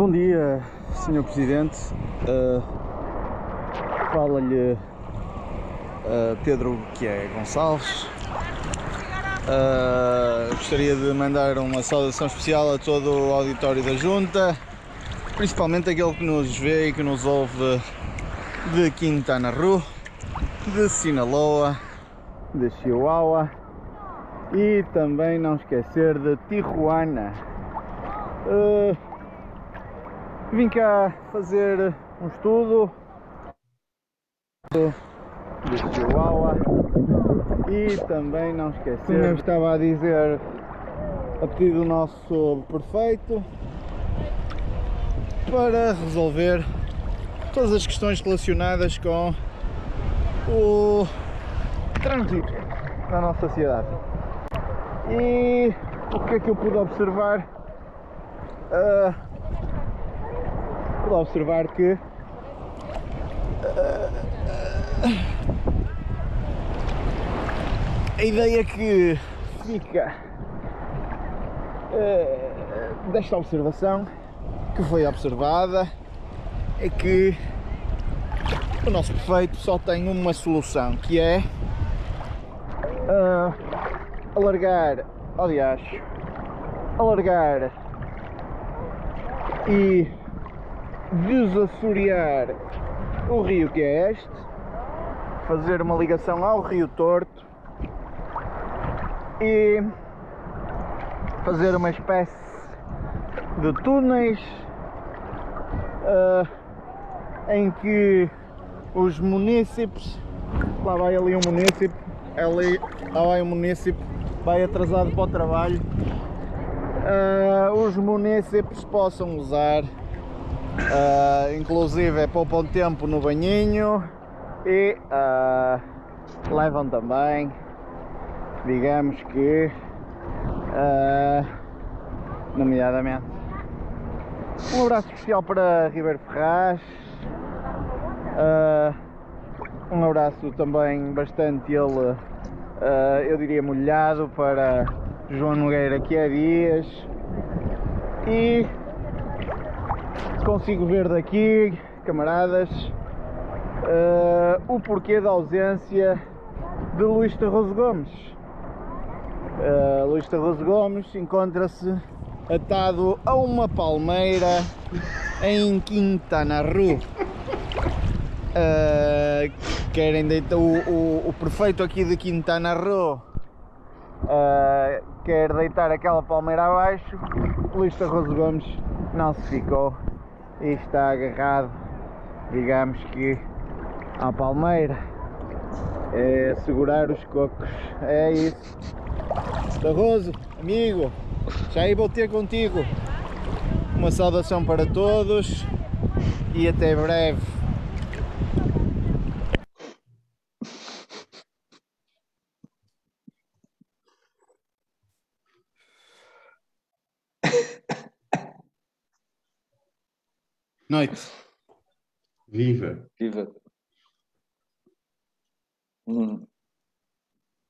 Bom dia, Sr. Presidente. Uh, Fala-lhe uh, Pedro que é Gonçalves. Uh, gostaria de mandar uma saudação especial a todo o auditório da Junta, principalmente aquele que nos vê e que nos ouve de Quintana Roo, de Sinaloa, de Chihuahua e também não esquecer de Tijuana. Uh, vim cá fazer um estudo de Chihuahua e também não esquecer, como eu estava a dizer, a pedido do nosso prefeito para resolver todas as questões relacionadas com o trânsito na nossa cidade. E o que é que eu pude observar? Uh, pude observar que uh, a ideia que fica uh, desta observação que foi observada é que o nosso prefeito só tem uma solução que é uh, alargar, aliás, alargar e desassorear o rio que é este, fazer uma ligação ao rio Torto e fazer uma espécie de túneis uh, em que os munícipes, lá vai ali um munícipe, ali lá vai um munícipe, vai atrasado para o trabalho, uh, os munícipes possam usar, uh, inclusive poupam tempo no banhinho e uh, levam também, digamos que, nomeadamente, um abraço especial para Ribeiro Ferraz. Uh, um abraço também bastante ele, uh, eu diria molhado para João Nogueira que há dias. E consigo ver daqui, camaradas, uh, o porquê da ausência de Luís Tarroso Gomes. Uh, Luís Tarroso Gomes encontra-se atado a uma palmeira em Quintana Roo. Uh, querem deitar o, o, o, prefeito aqui de Quintana Roo uh, quer deitar aquela palmeira abaixo. Luís Tarroso Gomes não se ficou e está agarrado, digamos que, à palmeira. É segurar os cocos. É isso. Tarroso, amigo, já aí vou ter contigo. Uma saudação para todos e até breve. Noite. Viva. Viva. Hum.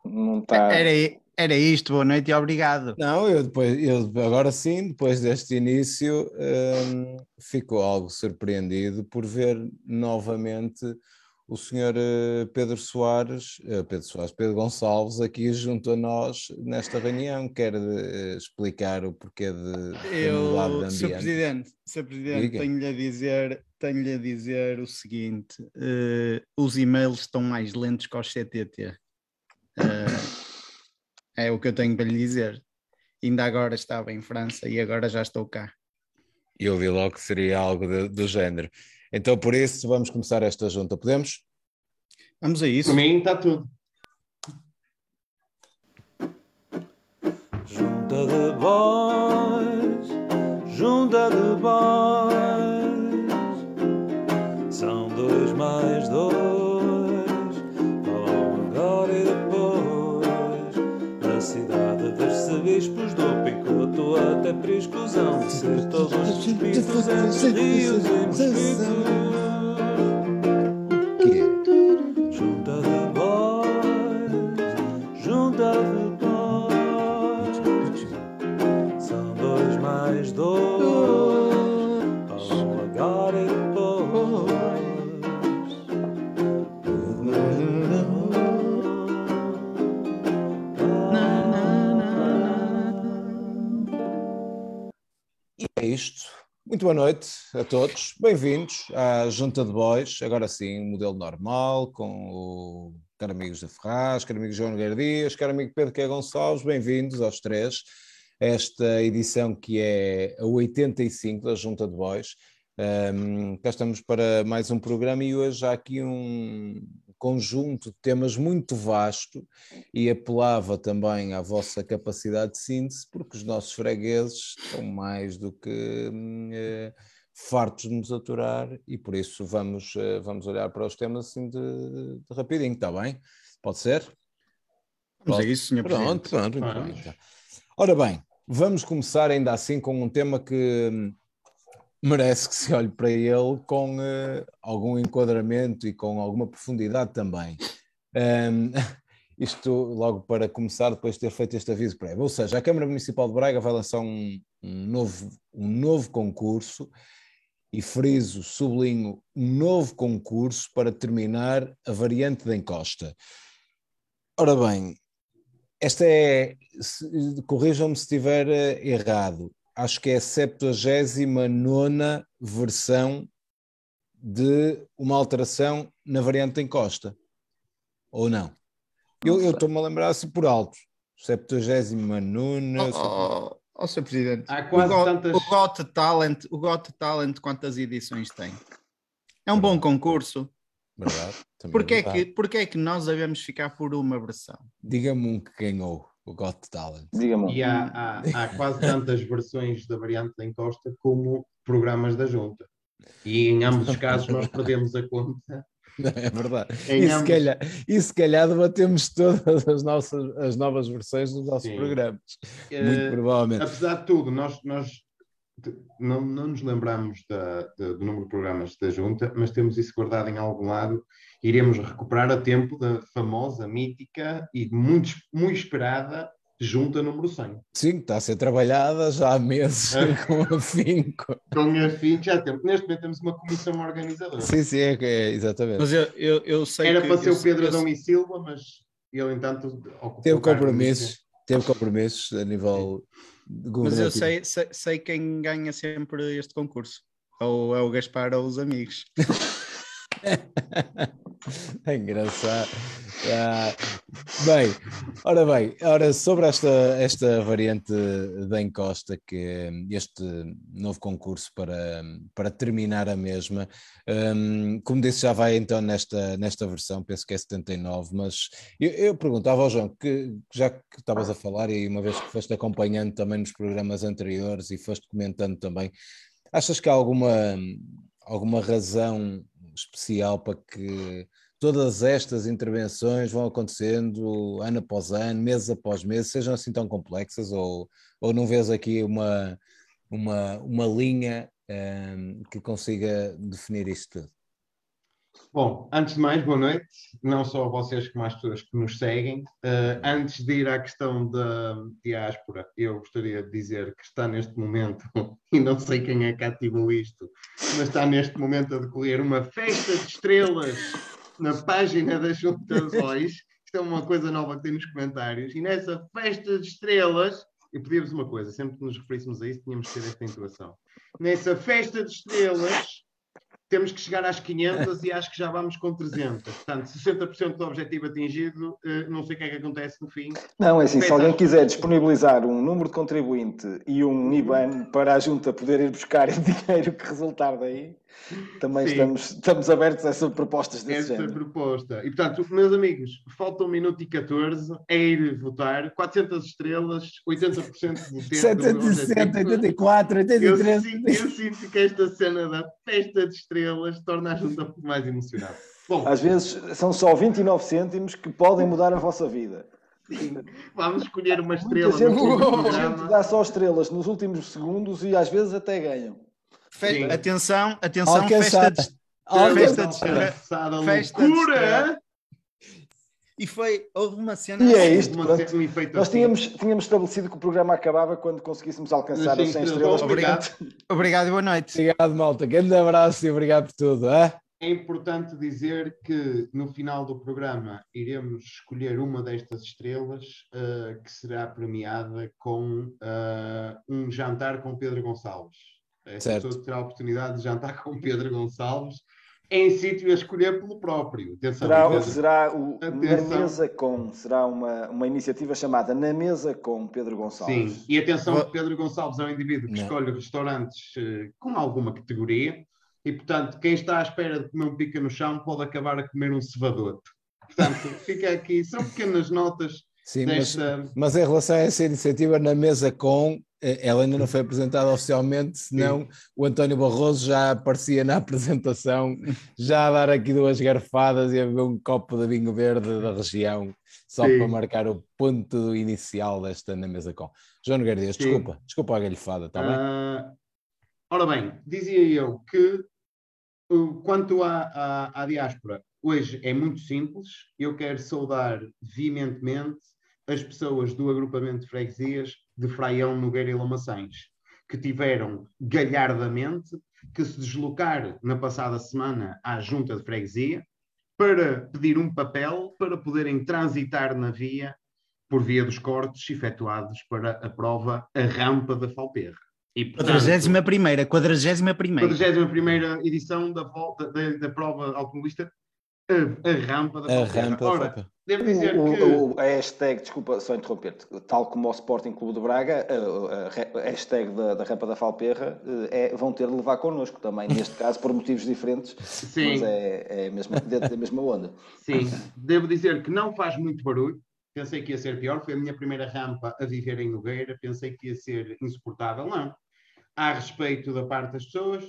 Não está. Era, era isto, boa noite e obrigado. Não, eu depois, eu agora sim, depois deste início, um, fico algo surpreendido por ver novamente o senhor eh, Pedro Soares, eh, Pedro Soares, Pedro Gonçalves aqui junto a nós nesta reunião, quer uh, explicar o porquê de eu, Sr. Presidente, Sr. Presidente, tenho-lhe a dizer, tenho-lhe a dizer o seguinte: uh, os e-mails estão mais lentos que os CTT. Uh, é o que eu tenho para lhe dizer. Ainda agora estava em França e agora já estou cá. Eu vi logo que seria algo de, do género. Então, por isso, vamos começar esta junta. Podemos? Vamos a isso. Para mim está tudo. Junta de boys, junta de boys, são dois mais dois. bispos do até priscusão de ser todos os despidos entre rios e mosquitos. Muito boa noite a todos. Bem-vindos à Junta de Boys. Agora sim, modelo normal, com o caro amigos da Ferraz, caro amigo João Nogueira Dias, caro amigo Pedro Qué Gonçalves. Bem-vindos aos três. Esta edição que é a 85 da Junta de Boys. Um, cá estamos para mais um programa e hoje há aqui um conjunto de temas muito vasto e apelava também à vossa capacidade de síntese, porque os nossos fregueses estão mais do que eh, fartos de nos aturar e por isso vamos, eh, vamos olhar para os temas assim de, de rapidinho, está bem? Pode ser? Vamos a isso, Sr. Pronto, Presidente. pronto, muito Vamos. bem, então. Ora bem, vamos começar ainda assim com um tema que hum, merece que se olhe para ele com eh, algum enquadramento e com alguma profundidade também. Hum, isto logo para começar, depois de ter feito este aviso prévio. Ou seja, a Câmara Municipal de Braga vai lançar um, um novo, um novo concurso e friso, sublinho, um novo concurso para terminar a variante da encosta. Ora bem, esta é, corrijam-me se estiver eh, errado, acho que é a 79 versão de uma alteração na variante da encosta. Ou não? Eu estou-me a lembrar assim por alto. 79. Oh, oh, oh, Sr. Presidente, Há quase o, Got, tantas- o Got Talent, o Got Talent, quantas edições tem? É um bom concurso. Verdade. também Porquê é, que, porquê é que nós devemos ficar por uma versão? Diga-me um que ganhou o Got Talent. Diga-me. E há, há- há quase tantas versões da variante da encosta como programas da junta. E em ambos os casos nós perdemos a conta. É verdade. Em E se, ambos- calhar, e se calhar debatemos todas as, nossas, as novas versões dos nossos Sim. programas. Eh, Muito provavelmente. apesar de tudo, nós, nós não, não nos lembramos da- da- do número de programas da junta, mas temos isso guardado em algum lado. Iremos recuperar a tempo da famosa, mítica e muito, muito esperada junta número 100. Sim, está a ser trabalhada já há meses É. com afinco. Com a fim, já temos. Neste momento temos uma comissão organizadora. Sim, sim, é, é exatamente. Mas eu, eu, eu sei Era que... para ser o Pedro Adão e Silva, mas ele, entanto, ocupou Teve compromissos, teve compromissos a nível Mas eu sei, sei, sei quem ganha sempre este concurso. Ou é o Gaspar ou os amigos. É engraçado. Ah, bem, ora bem, ora, sobre esta, esta variante da encosta, que este novo concurso para, para terminar a mesma, hum, como disse, já vai então nesta, nesta versão, penso que é 79, mas eu, eu perguntava ao João, que já que estavas a falar, e uma vez que foste acompanhando também nos programas anteriores e foste comentando também, achas que há alguma, alguma razão especial para que todas estas intervenções vão acontecendo ano após ano, mês após mês, sejam assim tão complexas ou, ou não vês aqui uma, uma, uma linha hum, que consiga definir isto tudo? Bom, antes de mais, boa noite, não só a vocês como às pessoas que nos seguem. Uh, antes de ir à questão da diáspora, eu gostaria de dizer que está neste momento, e não sei quem é que ativou isto, mas está neste momento a decorrer uma festa de estrelas na página da Junta de Voz. Isto é uma coisa nova que tem nos comentários. E nessa festa de estrelas, eu pedia-vos uma coisa, sempre que nos referíssemos a isso, tínhamos que ter esta intuação. Nessa festa de estrelas, temos que chegar às 500 e acho que já vamos com 300. Portanto, 60% do objetivo atingido, eh, não sei o que é que acontece no fim. Não, é assim, se alguém quiser disponibilizar um número de contribuinte e um IBAN para a junta poder ir buscar o dinheiro que resultar daí, também Sim. estamos, estamos abertos a propostas desse Essa género. proposta. E, portanto, meus amigos, falta um minuto e 14, é ir votar, 400 estrelas, 80% do tempo. do 760, objetivo. 84, Eu 83. sinto, eu sinto que esta cena da festa de estrelas torna a junta um pouco mais emocionada. Bom, Às vezes são só 29 cêntimos que podem mudar a vossa vida. vamos escolher uma estrela Muita no gente, muita gente dá só estrelas nos últimos segundos e às vezes até ganham. Fe-. Atenção, atenção, Alcançada. festa de... Festa de estrela. Festa de loucura! E foi, houve uma cena... E é assim, isto, Uma- pronto. um efeito Nós assim. tínhamos, tínhamos estabelecido que o programa acabava quando conseguíssemos alcançar as 100 sim, estrelas. obrigado. Obrigado e boa noite. Obrigado, malta. Grande abraço e obrigado por tudo. É importante dizer que no final do programa iremos escolher uma destas estrelas eh, que será premiada com eh, um jantar com Pedro Gonçalves. Essa Certo. pessoa terá a oportunidade de jantar com Pedro Gonçalves em sítio a escolher pelo próprio. Atenção, Será, será o, na Atenção. mesa com, será uma, uma iniciativa chamada Na Mesa com Pedro Gonçalves. Sim, e atenção que Pedro Gonçalves é um indivíduo que Não. escolhe restaurantes eh, com alguma categoria e, portanto, quem está à espera de comer um pica no chão pode acabar a comer um cevadote. Portanto, fica aqui, são pequenas notas Sim, mas, desta. mas em relação a essa iniciativa, na mesa com, ela ainda não foi apresentada oficialmente, senão o António Barroso já aparecia na apresentação, já a dar aqui duas garfadas e a beber um copo de vinho verde da região, só Sim. para marcar o ponto inicial desta na mesa com. João Nogueira Dias, Sim. desculpa, desculpa a galhofada, está bem? Ah, ora bem, dizia eu que uh, quanto à, à, à diáspora, hoje é muito simples. Eu quero saudar veementemente as pessoas do agrupamento de freguesias de Fraião, Nogueira e Lamaçães, que tiveram galhardamente que se deslocar na passada semana à junta de freguesia para pedir um papel para poderem transitar na via por via dos cortes efetuados para a prova A Rampa da Falperra. E, portanto, 41ª, 41ª. 41ª edição da, volta, da, da prova automobilista A, a Rampa da A Falperra. rampa da Ora, Falpa. Devo dizer O, que... o- a hashtag, desculpa só interromper-te, tal como o Sporting Clube de Braga, a, a hashtag da, da Rampa da Falperra eh, é, vão ter de levar connosco também, neste caso por motivos diferentes, Sim. mas é, é a mesma, dentro da mesma onda. Sim, devo dizer que não faz muito barulho. Pensei que ia ser pior. Foi a minha primeira rampa a viver em Nogueira. Pensei que ia ser insuportável. Não. Há respeito da parte das pessoas.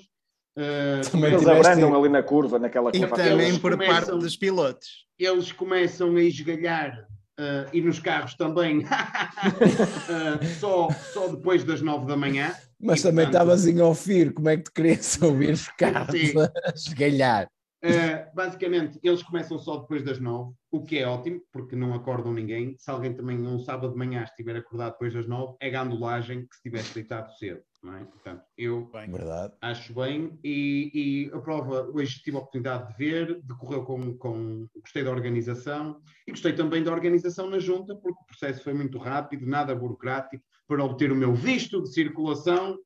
Uh, Também Eles tiveste- abrandam ali na curva, naquela E curva. também eles por começam- parte dos pilotos. eles começam a esgalhar uh, e nos carros também uh, só, só depois das nove da manhã. Mas E, também portanto, estavas em ouvir, como é que tu querias ouvir os carros a esgalhar? Uh, basicamente, eles começam só depois das nove, o que é ótimo, porque não acordam ninguém. Se alguém também um sábado de manhã estiver acordado depois das nove, é gandulagem que se tivesse deitado cedo. Não é? Portanto, eu Verdade. acho bem e, e a prova hoje tive a oportunidade de ver, decorreu com, com gostei da organização e gostei também da organização na junta, porque o processo foi muito rápido, nada burocrático, para obter o meu visto de circulação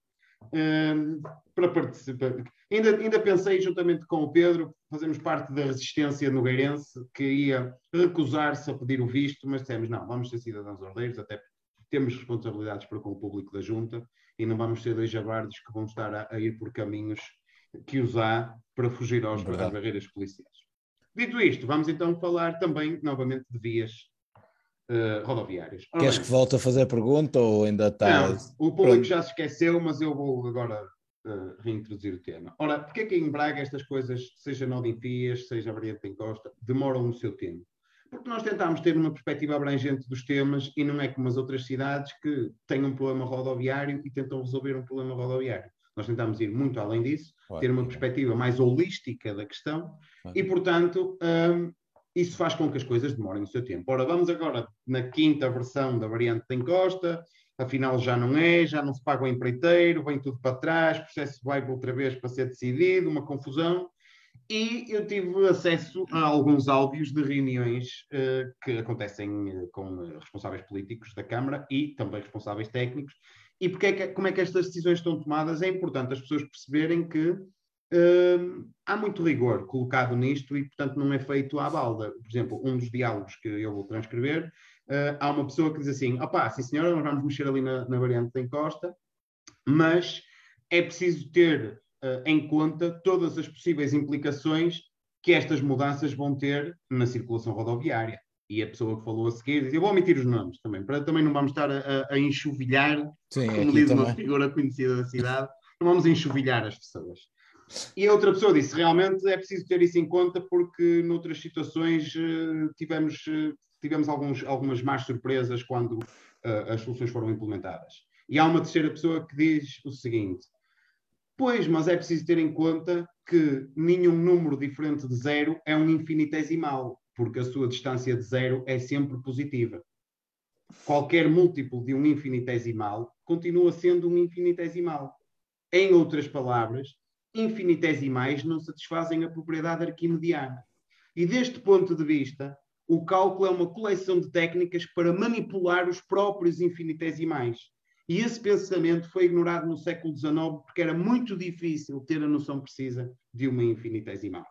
hum, para participar. Ainda, ainda pensei, juntamente com o Pedro, fazemos parte da resistência nogueirense, que ia recusar-se a pedir o visto, mas dissemos, não, vamos ser cidadãos ordeiros, até temos responsabilidades para com o público da junta e não vamos ser dois jabardos que vão estar a, a ir por caminhos que os há para fugir aos, barreiras policiais. Dito isto, vamos então falar também, novamente, de vias eh, rodoviárias. Ora Queres bem, que volte a fazer a pergunta ou ainda está. não, o público já se esqueceu, mas eu vou agora eh, reintroduzir o tema. Ora, porque é que em Braga estas coisas, seja Nodinfias, seja Variante em Costa, demoram no seu tempo? Porque nós tentámos ter uma perspectiva abrangente dos temas e não é como as outras cidades que têm um problema rodoviário e tentam resolver um problema rodoviário. Nós tentámos ir muito além disso, ter uma perspectiva mais holística da questão e, portanto, hum, isso faz com que as coisas demorem o seu tempo. Ora, vamos agora na quinta versão da variante da encosta, afinal já não é, já não se paga o empreiteiro, vem tudo para trás, o processo vai outra vez para ser decidido, uma confusão. E eu tive acesso a alguns áudios de reuniões eh, que acontecem eh, com eh, responsáveis políticos da Câmara e também responsáveis técnicos. E porque é que, como é que estas decisões estão tomadas? É importante as pessoas perceberem que eh, há muito rigor colocado nisto e, portanto, não é feito à balda. Por exemplo, um dos diálogos que eu vou transcrever, eh, há uma pessoa que diz assim: opá, sim senhora, nós vamos mexer ali na, na variante da encosta, mas é preciso ter eh, em conta todas as possíveis implicações que estas mudanças vão ter na circulação rodoviária. E a pessoa que falou a seguir diz: Eu vou omitir os nomes também, para também não vamos estar a, a- enxovilhar Sim, como diz uma também. figura conhecida da cidade, não vamos enxovilhar as pessoas. E a outra pessoa disse, realmente é preciso ter isso em conta porque noutras situações eh, tivemos, tivemos alguns, algumas más surpresas quando eh, as soluções foram implementadas. E há uma terceira pessoa que diz o seguinte, pois, mas é preciso ter em conta que nenhum número diferente de zero é um infinitesimal, porque a sua distância de zero é sempre positiva qualquer múltiplo de um infinitesimal continua sendo um infinitesimal. Em outras palavras, infinitesimais não satisfazem a propriedade arquimediana. E deste ponto de vista, o cálculo é uma coleção de técnicas para manipular os próprios infinitesimais. E esse pensamento foi ignorado no século XIX porque era muito difícil ter a noção precisa de uma infinitesimal.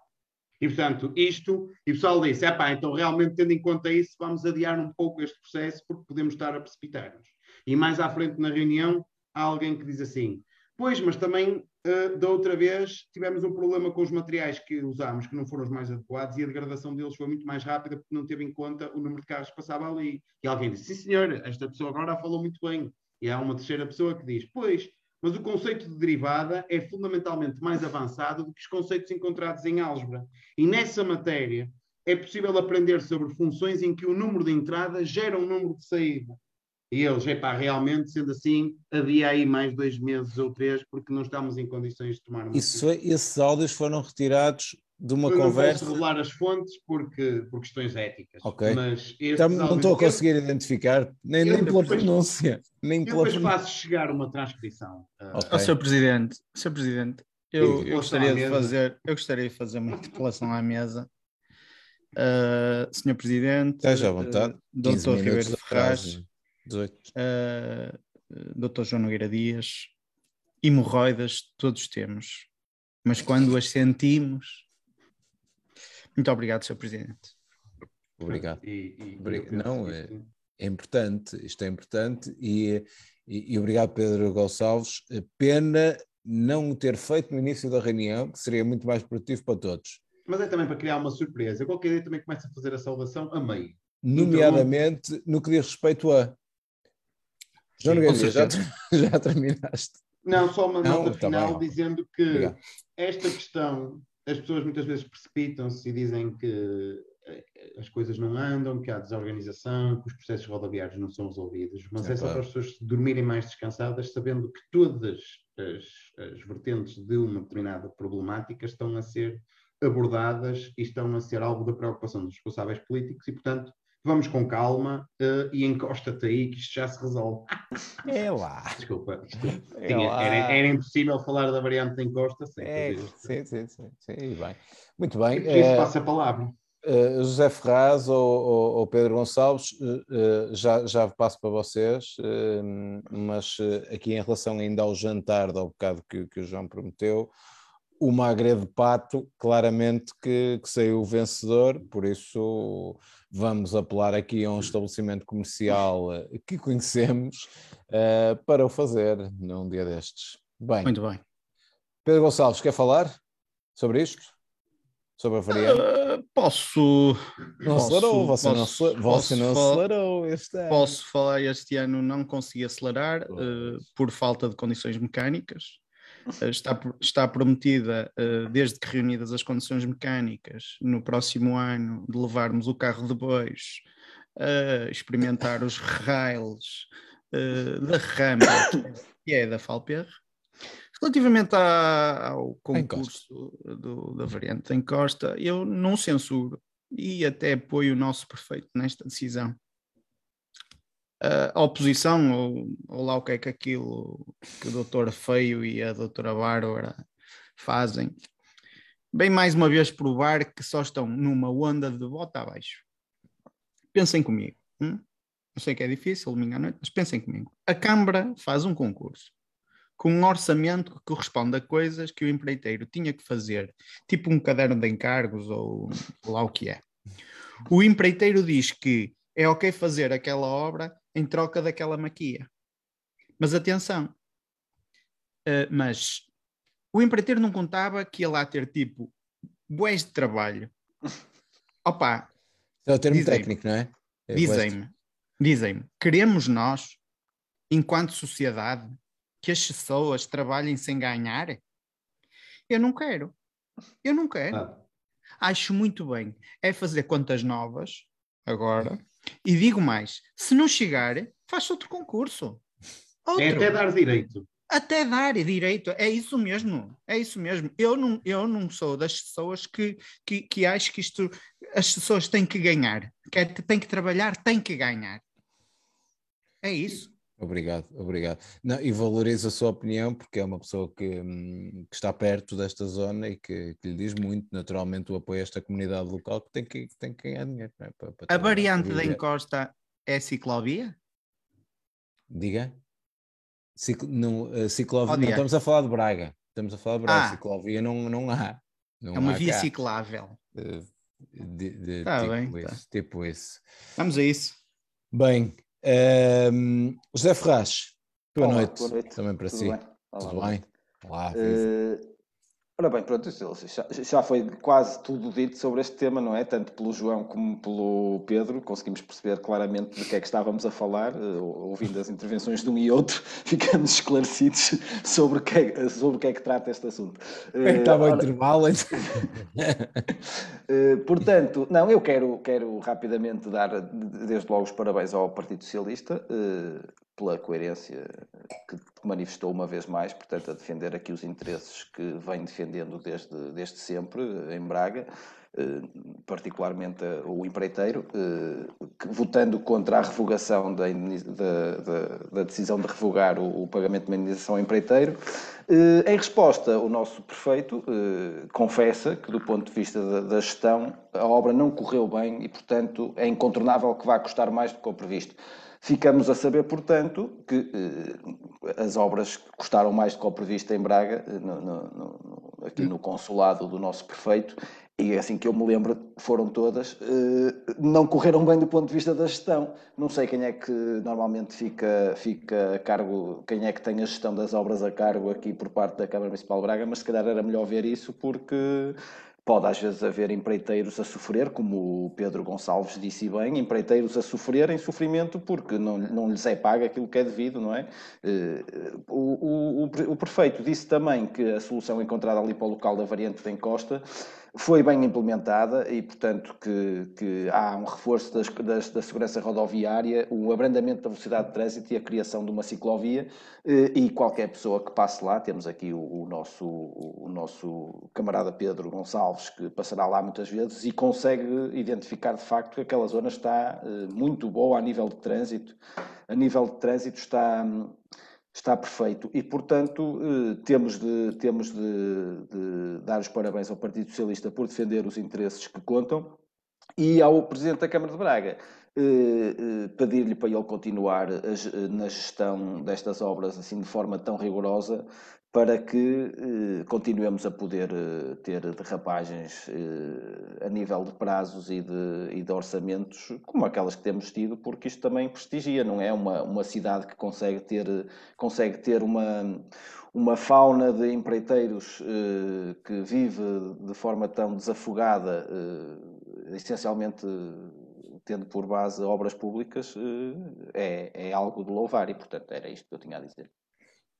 E, portanto, isto, e o pessoal disse, pá, então realmente tendo em conta isso, vamos adiar um pouco este processo porque podemos estar a precipitar-nos. E mais à frente na reunião, há alguém que diz assim, pois, mas também uh, da outra vez tivemos um problema com os materiais que usámos, que não foram os mais adequados, e a degradação deles foi muito mais rápida porque não teve em conta o número de carros que passava ali. E alguém disse, sim senhor, esta pessoa agora falou muito bem. E há uma terceira pessoa que diz, pois, mas o conceito de derivada é fundamentalmente mais avançado do que os conceitos encontrados em álgebra. E nessa matéria é possível aprender sobre funções em que o número de entrada gera um número de saída. E eles, epá, realmente, sendo assim, havia aí mais dois meses ou três, porque não estamos em condições de tomar uma Isso é, esses áudios foram retirados de uma Eu conversa. Não posso revelar as fontes porque, por questões éticas. Ok. Mas Já não estou a conseguir identificar, nem, nem pela depois- pronúncia. Nem Eu pela depois pronúncia. faço chegar uma transcrição. ah, Ok. Ó, Sr. Presidente, Sr. Presidente, eu, eu gostaria de fazer, eu gostaria de fazer uma interpelação à mesa. Uh, Sr. Presidente, Esteja à vontade. uh, 15 Dr. Ribeiro de de Ferraz, frase. 18. uh, Dr. João Nogueira Dias, hemorroidas todos temos, mas quando as sentimos. Muito obrigado, Sr. Presidente. Obrigado. E, e- Obrigado. Não, é- É importante, isto é importante e, e, e obrigado Pedro Gonçalves. Pena não o ter feito no início da reunião, que seria muito mais produtivo para todos. Mas é também para criar uma surpresa. Qualquer dia também começa a fazer a saudação a meio. Nomeadamente no que diz respeito a. João Sim, Nogueira, já, já terminaste. Não, só uma Não, nota tá final bem. dizendo que Obrigado. esta questão, as pessoas muitas vezes precipitam-se e dizem que eh, as coisas não andam, que há desorganização, que os processos rodoviários não são resolvidos. Mas É é, só claro. para as pessoas dormirem mais descansadas, sabendo que todas as, as vertentes de uma determinada problemática estão a ser abordadas e estão a ser alvo da preocupação dos responsáveis políticos e, portanto, vamos com calma eh, e encosta-te aí que isto já se resolve. É lá. Desculpa, É tinha- lá. era, era impossível falar da variante da encosta sem É, sim, sim, sim, sim, bem. Muito bem. Por isso eh, passa a palavra. Uh, José Ferraz ou, ou- ou Pedro Gonçalves, uh, uh, já, já passo para vocês, uh, mas uh, aqui em relação ainda ao jantar do bocado que, que o João prometeu, o magre de pato, claramente que, que saiu o vencedor, por isso vamos apelar aqui a um estabelecimento comercial uh, que conhecemos uh, para o fazer num dia destes. Bem, Muito bem. Pedro Gonçalves, quer falar sobre isto? Sobre a variante? Uh, posso, Não Posso- acelerou, você não, posso- acele- você não acelerou este ano. posso falar este ano não consegui acelerar uh, por falta de condições mecânicas. Uh, está, está prometida, uh, desde que reunidas as condições mecânicas, no próximo ano, de levarmos o carro de bois a experimentar os rails da rampa que é da Falper. Relativamente à- ao concurso do- da variante em Costa, eu não censuro e até apoio o nosso prefeito nesta decisão. A oposição, ou, ou lá o que é que aquilo que o doutor Feio e a doutora Bárbara fazem, bem mais uma vez provar que só estão numa onda de bota abaixo. Pensem comigo. hum? Eu sei que é difícil, domingo à noite, mas pensem comigo. A Câmara faz um concurso com um orçamento que corresponde a coisas que o empreiteiro tinha que fazer, tipo um caderno de encargos ou lá o que é. O empreiteiro diz que é ok fazer aquela obra em troca daquela maquia. Mas atenção, eh, mas o empreiteiro não contava que ia lá ter tipo bués de trabalho. Opa, É o termo técnico, não é? É Dizem-me, dizem-me, queremos nós, enquanto sociedade, que as pessoas trabalhem sem ganhar? Eu não quero. Eu não quero. Ah, Acho muito bem. É fazer contas novas, agora, e digo mais: se não chegar, faz outro concurso. Outro. é até dar direito. Até dar direito, é isso mesmo, é isso mesmo. Eu não, eu não sou das pessoas que, que, que acho que isto, as pessoas têm que ganhar, que é- têm que trabalhar, têm que ganhar. É isso. Obrigado, obrigado. Não, e valorizo a sua opinião, porque é uma pessoa que, hum, que está perto desta zona e que, que lhe diz muito, naturalmente, o apoio a esta comunidade local que tem que, tem que ganhar dinheiro. é? Para- para A variante da encosta é ciclovia? Diga? Ciclo, não, a ciclovia, não estamos a falar de Braga. Estamos a falar de Braga. Ah. Ciclovia não, não há. Não É uma há via cá. ciclável. Eh, de- de- Tá tipo, bem, tá. isso, tipo isso. Vamos a isso. Bem, ehm, José Ferraz, boa, Olá, noite. boa noite. Também para Tudo si. bem? Olá, Tudo bem? Olá, ora bem, pronto, já, já foi quase tudo dito sobre este tema, não é? Tanto pelo João como pelo Pedro, conseguimos perceber claramente do que é que estávamos a falar, eh, ouvindo as intervenções de um e outro, ficamos esclarecidos sobre o que é, sobre que, é que trata este assunto. Eh, Estava ao intervalo. Uh, portanto, não, eu quero, quero rapidamente dar de- desde logo os parabéns ao Partido Socialista pela coerência que manifestou uma vez mais, portanto, a defender aqui os interesses que vem defendendo desde, desde sempre uh, em Braga, uh, particularmente uh, o empreiteiro, que, votando contra a revogação da, da- da- decisão de revogar o, o pagamento de indenização ao empreiteiro. Eh, em resposta, o nosso prefeito eh, confessa que, do ponto de vista da, da gestão, a obra não correu bem e, portanto, é incontornável que vá custar mais do que o previsto. Ficamos a saber, portanto, que eh, as obras custaram mais do que o previsto em Braga, eh, no- no- no- aqui no consulado do nosso prefeito, e é assim que eu me lembro, foram todas, eh, não correram bem do ponto de vista da gestão. Não sei quem é que normalmente fica, fica a cargo, quem é que tem a gestão das obras a cargo aqui por parte da Câmara Municipal de Braga, mas se calhar era melhor ver isso porque pode às vezes haver empreiteiros a sofrer, como o Pedro Gonçalves disse bem, empreiteiros a sofrer em sofrimento porque não, não lhes é pago aquilo que é devido, não é? Eh, O, o, o prefeito disse também que a solução encontrada ali para o local da variante da encosta foi bem implementada e, portanto, que, que há um reforço das, das- da segurança rodoviária, o abrandamento da velocidade de trânsito e a criação de uma ciclovia eh, e qualquer pessoa que passe lá, temos aqui o, o nosso, o nosso camarada Pedro Gonçalves, que passará lá muitas vezes e consegue identificar de facto que aquela zona está eh, muito boa a nível de trânsito. A nível de trânsito está, hum, está perfeito. E, portanto, eh, temos, de, temos de, de dar os parabéns ao Partido Socialista por defender os interesses que contam e ao Presidente da Câmara de Braga eh, eh, pedir-lhe para ele continuar na gestão destas obras assim de forma tão rigorosa para que eh, continuemos a poder eh, ter derrapagens eh, a nível de prazos e de, e de orçamentos como aquelas que temos tido, porque isto também prestigia, não é? Uma, uma cidade que consegue ter, consegue ter uma, uma fauna de empreiteiros que vive de forma tão desafogada, essencialmente tendo por base obras públicas, é, é algo de louvar e, portanto, era isto que eu tinha a dizer.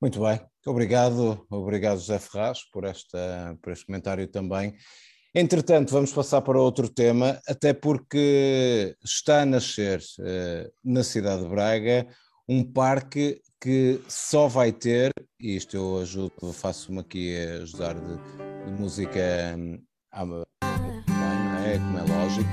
Muito bem, obrigado, obrigado José Ferraz por, esta, por este comentário também. Entretanto, vamos passar para outro tema, até porque está a nascer eh, na cidade de Braga um parque que só vai ter, e isto eu ajudo, faço-me aqui a ajudar de, de música hum, é? Como é lógico.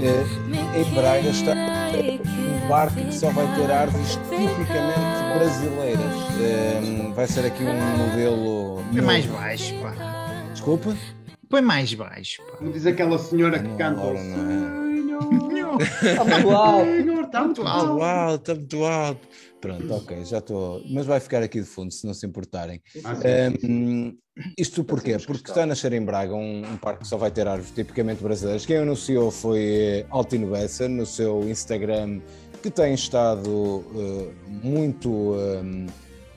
Eh, em Braga está um parque que só vai ter árvores tipicamente brasileiras. Eh, vai ser aqui um modelo. Põe mais baixo, pá. Desculpa? Põe mais baixo, pá. Como diz aquela senhora que Não, canta. ora, não é? Senhor, Está muito alto! Está muito alto, está muito alto. Pronto, ok, já estou. Mas vai ficar aqui de fundo, se não se importarem. Ah, sim, sim, sim. Hum, isto porquê? Fazemos Porque está a nascer em Braga um, um parque que só vai ter árvores tipicamente brasileiras. Quem anunciou foi Altino Bessa no seu Instagram, que tem estado eh, muito, eh,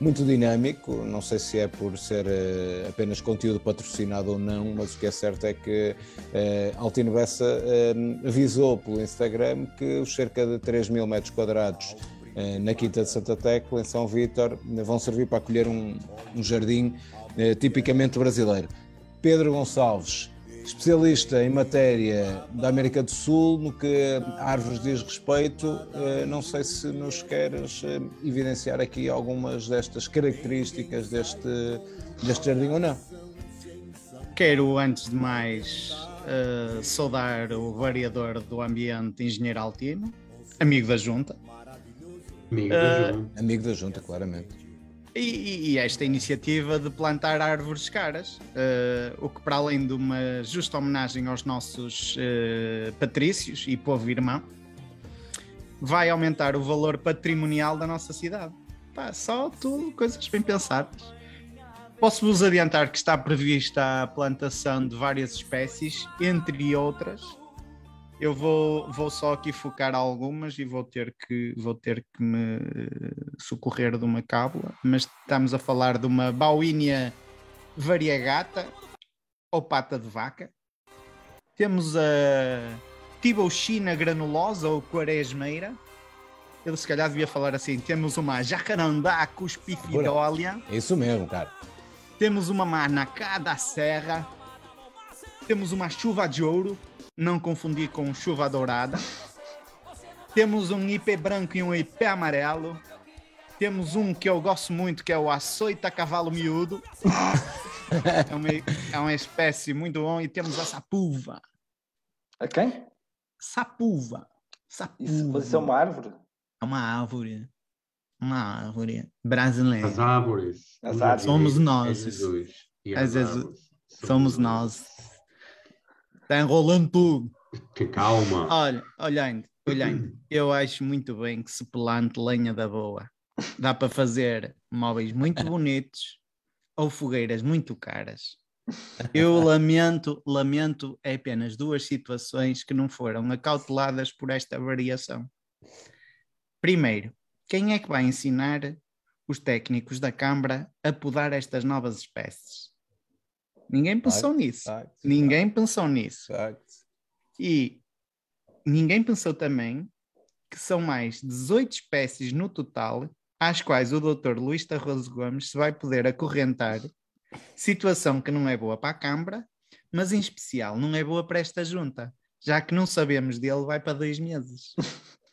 muito dinâmico. Não sei se é por ser eh, apenas conteúdo patrocinado ou não, mas o que é certo é que eh, Altino Bessa eh, avisou pelo Instagram que os cerca de 3 mil metros quadrados na Quinta de Santa Tecla, em São Vítor, vão servir para acolher um, um jardim eh, tipicamente brasileiro. Pedro Gonçalves, especialista em matéria da América do Sul, no que árvores diz respeito, eh, não sei se nos queres eh, evidenciar aqui algumas destas características deste, deste jardim ou não. Quero, antes de mais, eh, saudar o variador do ambiente, Engenheiro Altino, amigo da Junta, Amigo Ah, da João. Amigo da Junta, claramente. e, e- e esta iniciativa de plantar árvores caras, eh, o que, para além de uma justa homenagem aos nossos eh, patrícios e povo irmão, vai aumentar o valor patrimonial da nossa cidade. Pá, só tudo coisas bem pensadas. Posso-vos adiantar que está prevista a plantação de várias espécies, entre outras. Eu vou, vou só aqui focar algumas e vou ter, que, vou ter que me socorrer de uma cábula, mas estamos a falar de uma bauínia variegata ou pata de vaca. Temos a Tibouchina granulosa ou quaresmeira. Eu se calhar devia falar assim. Temos uma jacarandá cuspifidólia. É isso mesmo, cara. Temos uma manacá da serra. Temos uma chuva de ouro. Não confundir com chuva dourada. Temos um IP branco e um IP amarelo. Temos um que eu gosto muito, que é o açoita cavalo miúdo. é, uma, é uma espécie muito bom. E temos a sapuva. A quem? Sapuva. Sapuva. Isso, mas isso é uma árvore? É uma árvore. Uma árvore brasileira. As árvores. As árvores. Somos é nós. Jesus. E É as Jesus. árvores. Somos nós. Está enrolando tudo. Que calma. Olha, olhando, olhando, eu acho muito bem que se plante lenha da boa. Dá para fazer móveis muito bonitos ou fogueiras muito caras. Eu lamento, lamento é apenas duas situações que não foram acauteladas por esta variação. Primeiro, quem é que vai ensinar os técnicos da Câmara a podar estas novas espécies? Ninguém pensou nisso. Ninguém pensou nisso. E ninguém pensou também que são mais 18 espécies no total, às quais o Dr. Luís Tarroso Gomes se vai poder acorrentar, situação que não é boa para a Câmara, mas em especial não é boa para esta junta, já que não sabemos dele, vai para dois meses.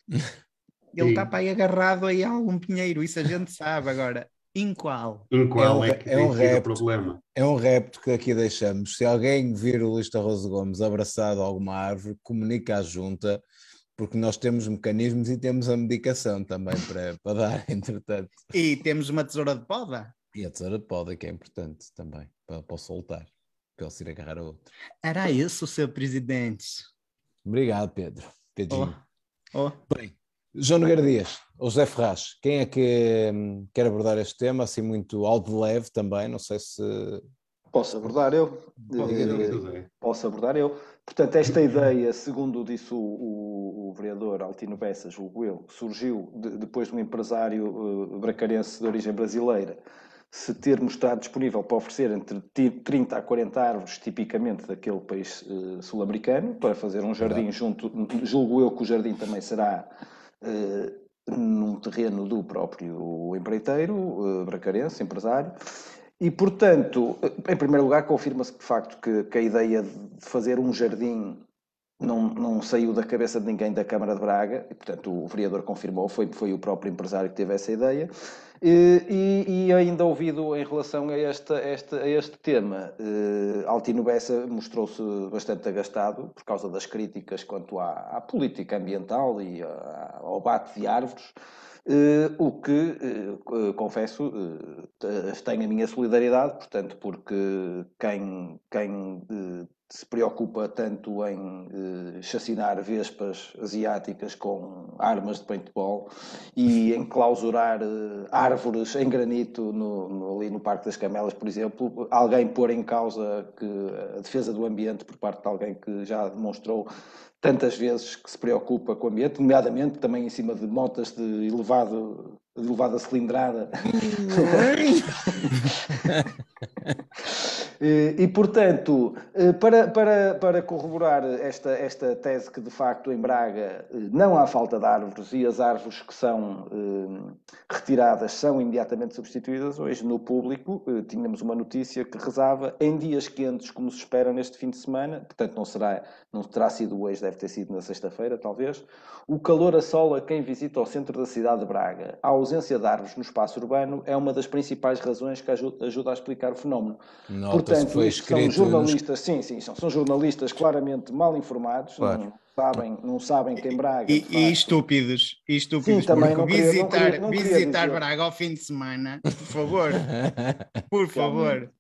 Ele está para aí agarrado aí a algum pinheiro, isso a gente sabe agora. Em qual? Em qual É é, um- que é tem um sido o repto. problema? É um repto que aqui deixamos. Se alguém vir o Luís Tarroso Gomes abraçado a alguma árvore, comunica à junta, porque nós temos mecanismos e temos a medicação também para, para dar, entretanto. E temos uma tesoura de poda? E a tesoura de poda, que é importante também, para, para o soltar, para ele se ir agarrar a outro. Era isso, seu presidente. Obrigado, Pedro. Pedrinho. Oh, oh. Bem, João Nogueira Dias, ou José Ferraz, quem é que hum, quer abordar este tema, assim muito ao de leve também, não sei se... Posso abordar eu? Pode Eh, posso abordar eu. Portanto, esta ideia, segundo disse o, o- o vereador Altino Bessa, julgo eu, surgiu de- depois de um empresário eh, bracarense de origem brasileira se ter mostrado disponível para oferecer entre ti- 30 a 40 árvores, tipicamente daquele país eh, sul-americano, para fazer um jardim junto, julgo eu que o jardim também será num terreno do próprio empreiteiro, eh, bracarense, empresário, e, portanto, em primeiro lugar, confirma-se de facto que, que a ideia de fazer um jardim não, não saiu da cabeça de ninguém da Câmara de Braga, e, portanto, o vereador confirmou, foi, foi o próprio empresário que teve essa ideia. E, e- ainda ouvido em relação a, esta, esta- a este tema, eh, Altino Bessa mostrou-se bastante agastado por causa das críticas quanto à, à política ambiental e à- ao bate de árvores. Eh, o que, eh, eh, confesso, eh, te- tem a minha solidariedade, portanto, porque quem, quem eh, se preocupa tanto em eh, chacinar vespas asiáticas com armas de paintball e em clausurar eh, árvores em granito no, no- ali no Parque das Camelas, por exemplo, alguém pôr em causa que a defesa do ambiente por parte de alguém que já demonstrou tantas vezes que se preocupa com o ambiente, nomeadamente também em cima de motas de, elevado, elevada cilindrada. E, e, portanto, eh, para, para, para corroborar esta, esta tese que de facto em Braga eh, não há falta de árvores e as árvores que são eh, retiradas são imediatamente substituídas, hoje no público eh, tínhamos uma notícia que rezava em dias quentes, como se espera neste fim de semana, portanto não será, não terá sido hoje, deve ter sido na sexta-feira, talvez, o calor assola quem visita o centro da cidade de Braga. A ausência de árvores no espaço urbano é uma das principais razões que aju- ajuda a explicar o fenómeno. Nota-se Portanto, foi são escrito... nos- jornalistas, sim, sim, são, são jornalistas claramente mal informados, Claro. não, sabem, não sabem que em Braga. E, e estúpidos, e estúpidos, Sim, também não queria- não visitar, queria- não queria visitar dizer. Braga ao fim de semana, por favor, por favor.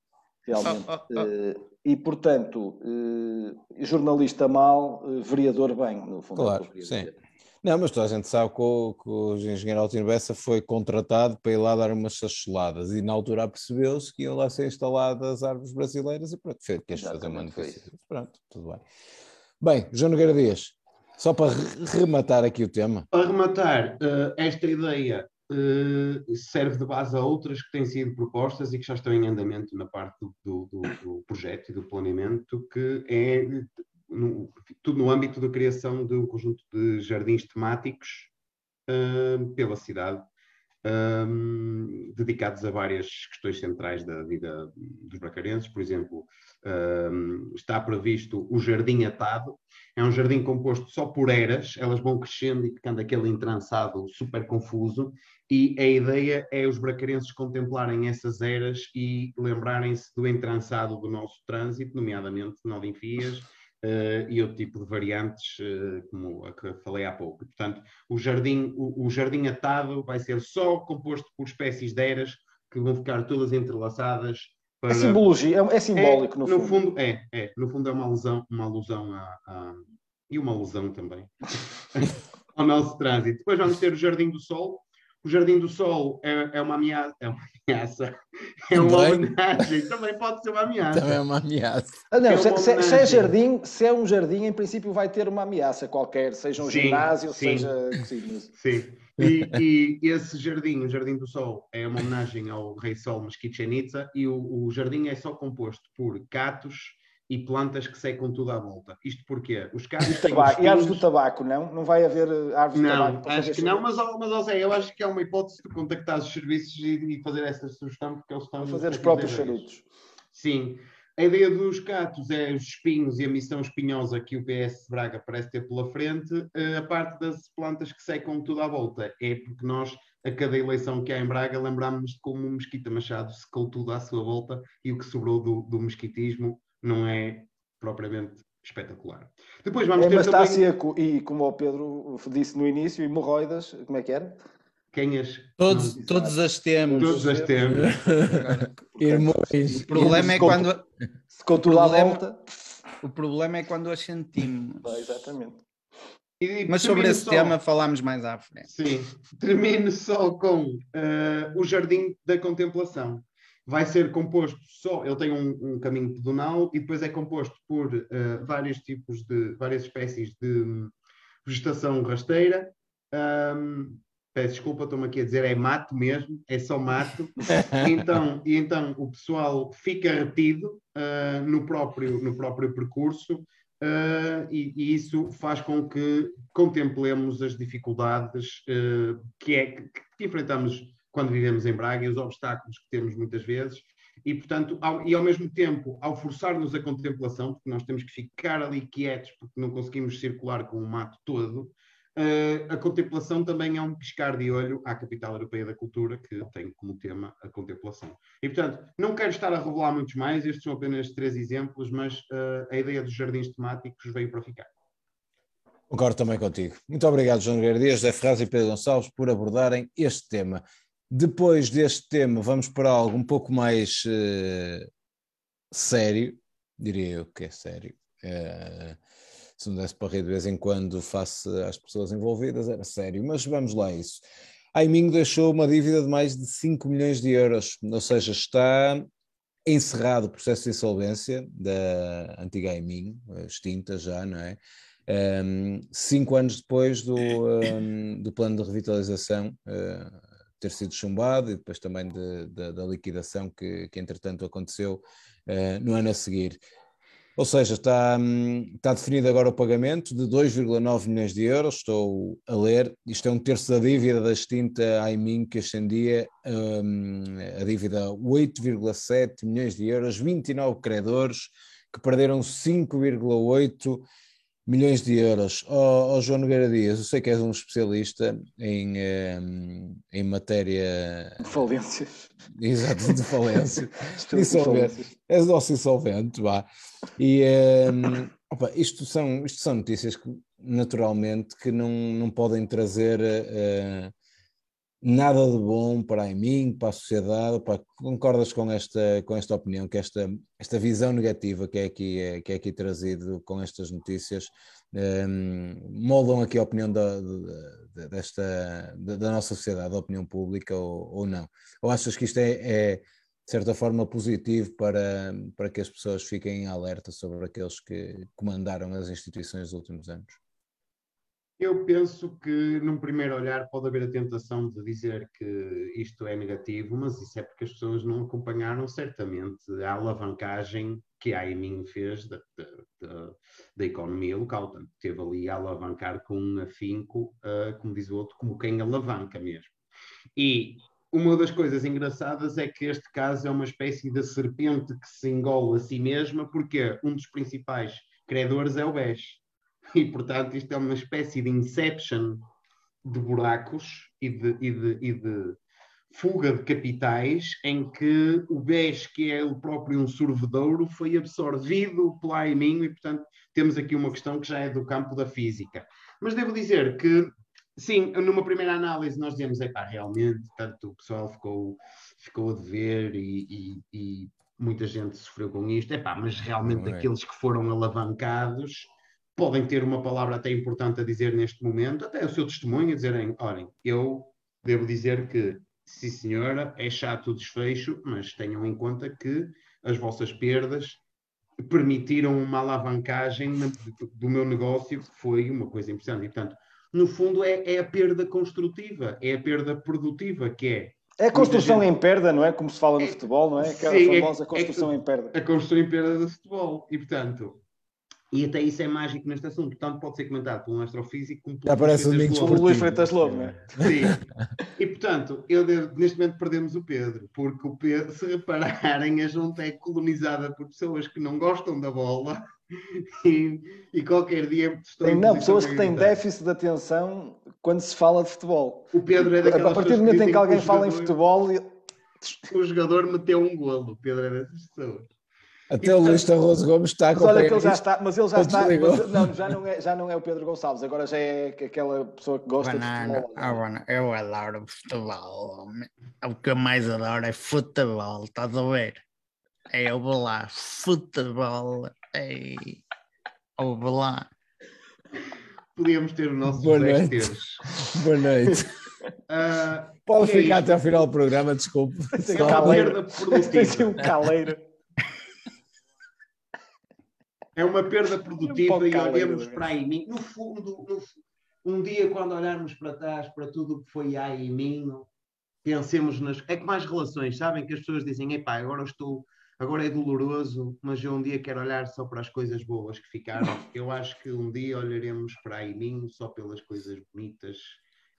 realmente. Oh, oh, oh. Eh, e, portanto, eh, jornalista mal, eh, vereador bem, no fundo. é Claro, sim. dizer. Não, mas toda a gente sabe que o, que o engenheiro Altino Bessa foi contratado para ir lá dar umas chacheladas e na altura percebeu-se que iam lá ser instaladas árvores brasileiras e pronto, fez, quis fazer uma negociação. Pronto, tudo bem. Bem, João Nogueira Dias, só para re- rematar aqui o tema. Para rematar, eh, esta ideia eh, serve de base a outras que têm sido propostas e que já estão em andamento na parte do, do- do- do projeto e do planeamento, que é no- tudo no âmbito da criação de um conjunto de jardins temáticos eh, pela cidade, ehm, dedicados a várias questões centrais da vida dos bracarenses. Por exemplo, ehm, está previsto o Jardim Atado, é um jardim composto só por eras, elas vão crescendo e ficando aquele entrançado super confuso, e a ideia é os bracarenses contemplarem essas eras e lembrarem-se do entrançado do nosso trânsito, nomeadamente de enfias, eh, e outro tipo de variantes, eh, como a que falei há pouco. Portanto, o jardim, o, o jardim atado vai ser só composto por espécies de eras que vão ficar todas entrelaçadas para... É simbologia, é, é simbólico É, no, fundo. é, é, no fundo é uma alusão, uma alusão a, a- e uma alusão também ao nosso trânsito. Depois vamos ter o Jardim do Sol. O Jardim do Sol é, é uma ameaça, é uma ameaça, é uma Também. homenagem, também pode ser uma ameaça. Também é uma ameaça. Ah, não, é se, uma se- se é homenagem. jardim, se é um jardim, em princípio vai ter uma ameaça qualquer, seja um Sim, ginásio, sim. seja. sim, mas- Sim. E, e esse jardim, o Jardim do Sol, é uma homenagem ao Rei Sol Itza e o, o jardim é só composto por catos e plantas que secam tudo à volta. Isto porque os catos E, tabaco, e árvores do tabaco, não? Não vai haver eh, árvores de tabaco Não, acho que não, mas, mas ó Zé, eu acho que é uma hipótese de contactar os serviços e, e fazer essa sugestão, porque eles estão. Para fazer os a próprios charutos. Sim. A ideia dos catos é os espinhos e a missão espinhosa que o PS de Braga parece ter pela frente. Eh, A parte das plantas que secam tudo à volta é porque nós, a cada eleição que há em Braga, lembramos de como o Mesquita Machado secou tudo à sua volta e o que sobrou do, do mesquitismo não é propriamente espetacular. Depois vamos É ter também Mastácia co- e, como o Pedro disse no início, hemorroidas, como é que era? quem as... Todos, não- todos as temos. Todos as temos. Irmãos. O problema é quando, Secou tudo à Problema- volta. o problema é quando as sentimos. Ah, exatamente. E Mas sobre esse só- tema falámos mais à frente. Sim, termino só com eh, o Jardim da Contemplação. Vai ser composto só, ele tem um, um caminho pedonal e depois é composto por eh, vários tipos de, várias espécies de hum, vegetação rasteira. Ahm, peço desculpa, estou-me aqui a dizer, é mato mesmo, é só mato. então, e então o pessoal fica retido ah, no, próprio, no próprio percurso ah, e, e isso faz com que contemplemos as dificuldades que, é, que, que enfrentamos quando vivemos em Braga e os obstáculos que temos muitas vezes. E, portanto, ao, e ao mesmo tempo, ao forçar-nos a contemplação, porque nós temos que ficar ali quietos, porque não conseguimos circular com o mato todo, eh, a contemplação também é um piscar de olho à capital europeia da cultura, que tem como tema a contemplação. E, portanto, não quero estar a revelar muitos mais, estes são apenas três exemplos, mas eh, a ideia dos jardins temáticos veio para ficar. Concordo também contigo. Muito obrigado, João Nogueira Dias, Zé Ferraz e Pedro Gonçalves, por abordarem este tema. Depois deste tema, vamos para algo um pouco mais eh, sério, diria eu que é sério. Eh, se não desse para rir de vez em quando face às pessoas envolvidas, era sério, mas vamos lá a isso. Aimingo deixou uma dívida de mais de 5 milhões de euros, ou seja, está encerrado o processo de insolvência da antiga Aimingo, extinta já, não é? Um, cinco anos depois do, um, do plano de revitalização uh, ter sido chumbado e depois também de, de, da liquidação que, que entretanto aconteceu uh, no ano a seguir. Ou seja, está, um, está definido agora o pagamento de 2,9 milhões de euros, estou a ler, isto é um terço da dívida da extinta AIMIN que ascendia hum, a dívida a 8,7 milhões de euros, 29 credores que perderam 5,8 milhões de euros. Ó oh, oh, João Nogueira Dias, eu sei que és um especialista em, um, em matéria. Falências. Exato, de falência. De falências. És nosso insolvente, vá. E um, opa, isto, são, isto são notícias que, naturalmente, que não, não podem trazer uh, nada de bom para mim, para a sociedade. Concordas com esta, com esta opinião, que esta, esta visão negativa que é aqui, é, que é aqui trazido com estas notícias um, moldam aqui a opinião da, da, desta, da, nossa sociedade, da opinião pública ou, ou não? Ou achas que isto é, é de certa forma positivo para, para que as pessoas fiquem em alerta sobre aqueles que comandaram as instituições dos últimos anos? Eu penso que, num primeiro olhar, pode haver a tentação de dizer que isto é negativo, mas isso é porque as pessoas não acompanharam certamente a alavancagem que a AIMIN fez da, da, da, economia local. Portanto, teve ali a alavancar com um afinco, uh, como diz o outro, como quem alavanca mesmo. E uma das coisas engraçadas é que este caso é uma espécie de serpente que se engole a si mesma, porque um dos principais credores é o BES e, portanto, isto é uma espécie de inception de buracos e de, e de, e de fuga de capitais em que o BES, que é o próprio um sorvedouro, foi absorvido pela AIMIN e, portanto, temos aqui uma questão que já é do campo da física. Mas devo dizer que, sim, numa primeira análise nós dizemos, é pá, realmente, tanto o pessoal ficou, ficou a dever e, e, e muita gente sofreu com isto, é pá, mas realmente é. aqueles que foram alavancados podem ter uma palavra até importante a dizer neste momento, até o seu testemunho, a dizerem: olhem, eu devo dizer que, sim senhora, é chato o desfecho, mas tenham em conta que as vossas perdas permitiram uma alavancagem do meu negócio, que foi uma coisa impressionante. E, portanto, no fundo, é, é a perda construtiva, é a perda produtiva, que é é a construção gente... em perda, não é? Como se fala no é, futebol, não é? Aquela sim, é famosa construção é, em perda. A construção em perda do futebol. E, portanto, e até isso é mágico neste assunto, tanto pode ser comentado por um astrofísico como por um Luís Freitas Lobo, não é? Sim. E portanto, eu devo, neste momento perdemos o Pedro, porque o Pedro, se repararem, a junta é colonizada por pessoas que não gostam da bola e, e qualquer dia estão Tem, Não, pessoas que têm déficit de atenção quando se fala de futebol. O Pedro é daquelas A partir do momento em que alguém fala em futebol. O jogador meteu um golo, o Pedro é dessas pessoas. Até o Luís Tarroso Gomes está a Mas olha que ele já está, mas ele já está, mas, não, já não, é, já não é o Pedro Gonçalves, agora já é aquela pessoa que gosta Banana, de futebol. Ah, eu adoro futebol. O que eu mais adoro é futebol, estás a ver? É o lá, futebol, é o lá. Podíamos ter o nosso Boa noite. Boa noite. Uh, Pode ficar é até ao final do programa, desculpe. Tem um caleiro. Tem um caleiro. É uma perda produtiva um e olhamos para a IMIN. No fundo, no, um dia, quando olharmos para trás, para tudo o que foi a IMIN, pensemos nas. É que mais relações, sabem? Que as pessoas dizem, epá, agora estou. Agora é doloroso, mas eu um dia quero olhar só para as coisas boas que ficaram. Eu acho que um dia olharemos para a IMIN só pelas coisas bonitas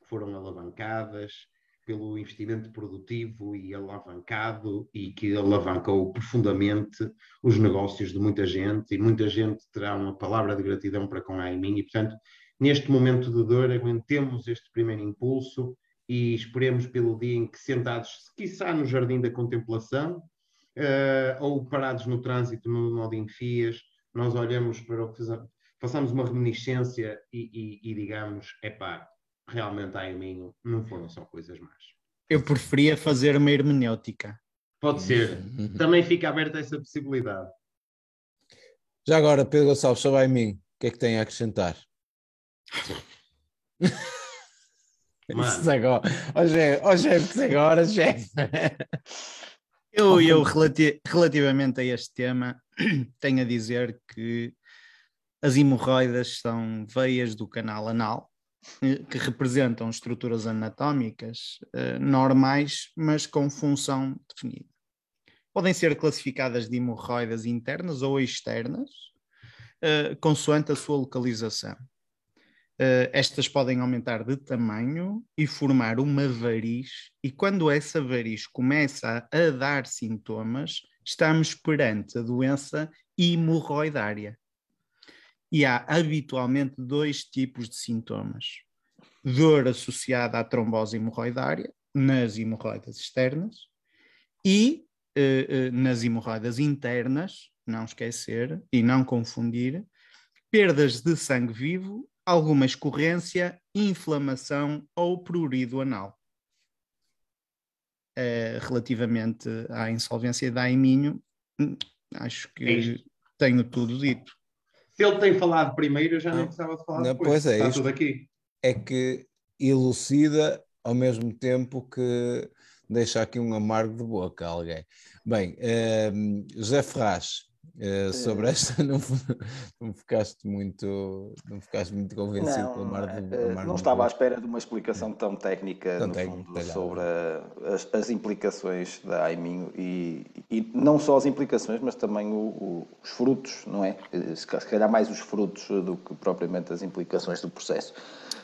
que foram alavancadas, pelo investimento produtivo e alavancado e que alavancou profundamente os negócios de muita gente e muita gente terá uma palavra de gratidão para com a AIMIN e, portanto, neste momento de dor, aguentemos este primeiro impulso e esperemos pelo dia em que sentados, quiçá no jardim da contemplação uh, ou parados no trânsito no nó de enfias, nós olhamos para o que façamos uma reminiscência e, e, e digamos, epá, realmente a mim não foram só coisas más. Eu preferia fazer uma hermenêutica. Pode ser. Também fica aberta essa possibilidade. Já agora, Pedro Gonçalves, sobre a mim, o que é que tem a acrescentar? Mano. agora. Hoje é agora, chefe. Eu, eu relati relativamente a este tema, tenho a dizer que as hemorroidas são veias do canal anal que representam estruturas anatómicas uh, normais, mas com função definida. Podem ser classificadas de hemorroidas internas ou externas, uh, consoante a sua localização. Uh, estas podem aumentar de tamanho e formar uma variz, e quando essa variz começa a dar sintomas, estamos perante a doença hemorroidária e há habitualmente dois tipos de sintomas: dor associada à trombose hemorroidária, nas hemorroidas externas, e eh, eh, nas hemorroidas internas, não esquecer e não confundir, perdas de sangue vivo, alguma escorrência, inflamação ou prurido anal. relativamente à insolvência da Aiminho, hum, acho É que isto. tenho tudo dito. Se ele tem falado primeiro, eu já nem Não. precisava de falar Não, depois. pois é Está tudo aqui. é que elucida ao mesmo tempo que deixa aqui um amargo de boca a alguém. Bem, eh, José Ferraz, eh, sobre esta não, não ficaste muito não ficaste muito convencido Não, o mar não, de, o mar não estava à espera de uma explicação tão técnica, Tão técnica, fundo, sobre a- as, as implicações da Aiminho e, e não só as implicações, mas também o- o- os frutos, não é? Eh, Se se calhar mais os frutos do que propriamente as implicações do processo.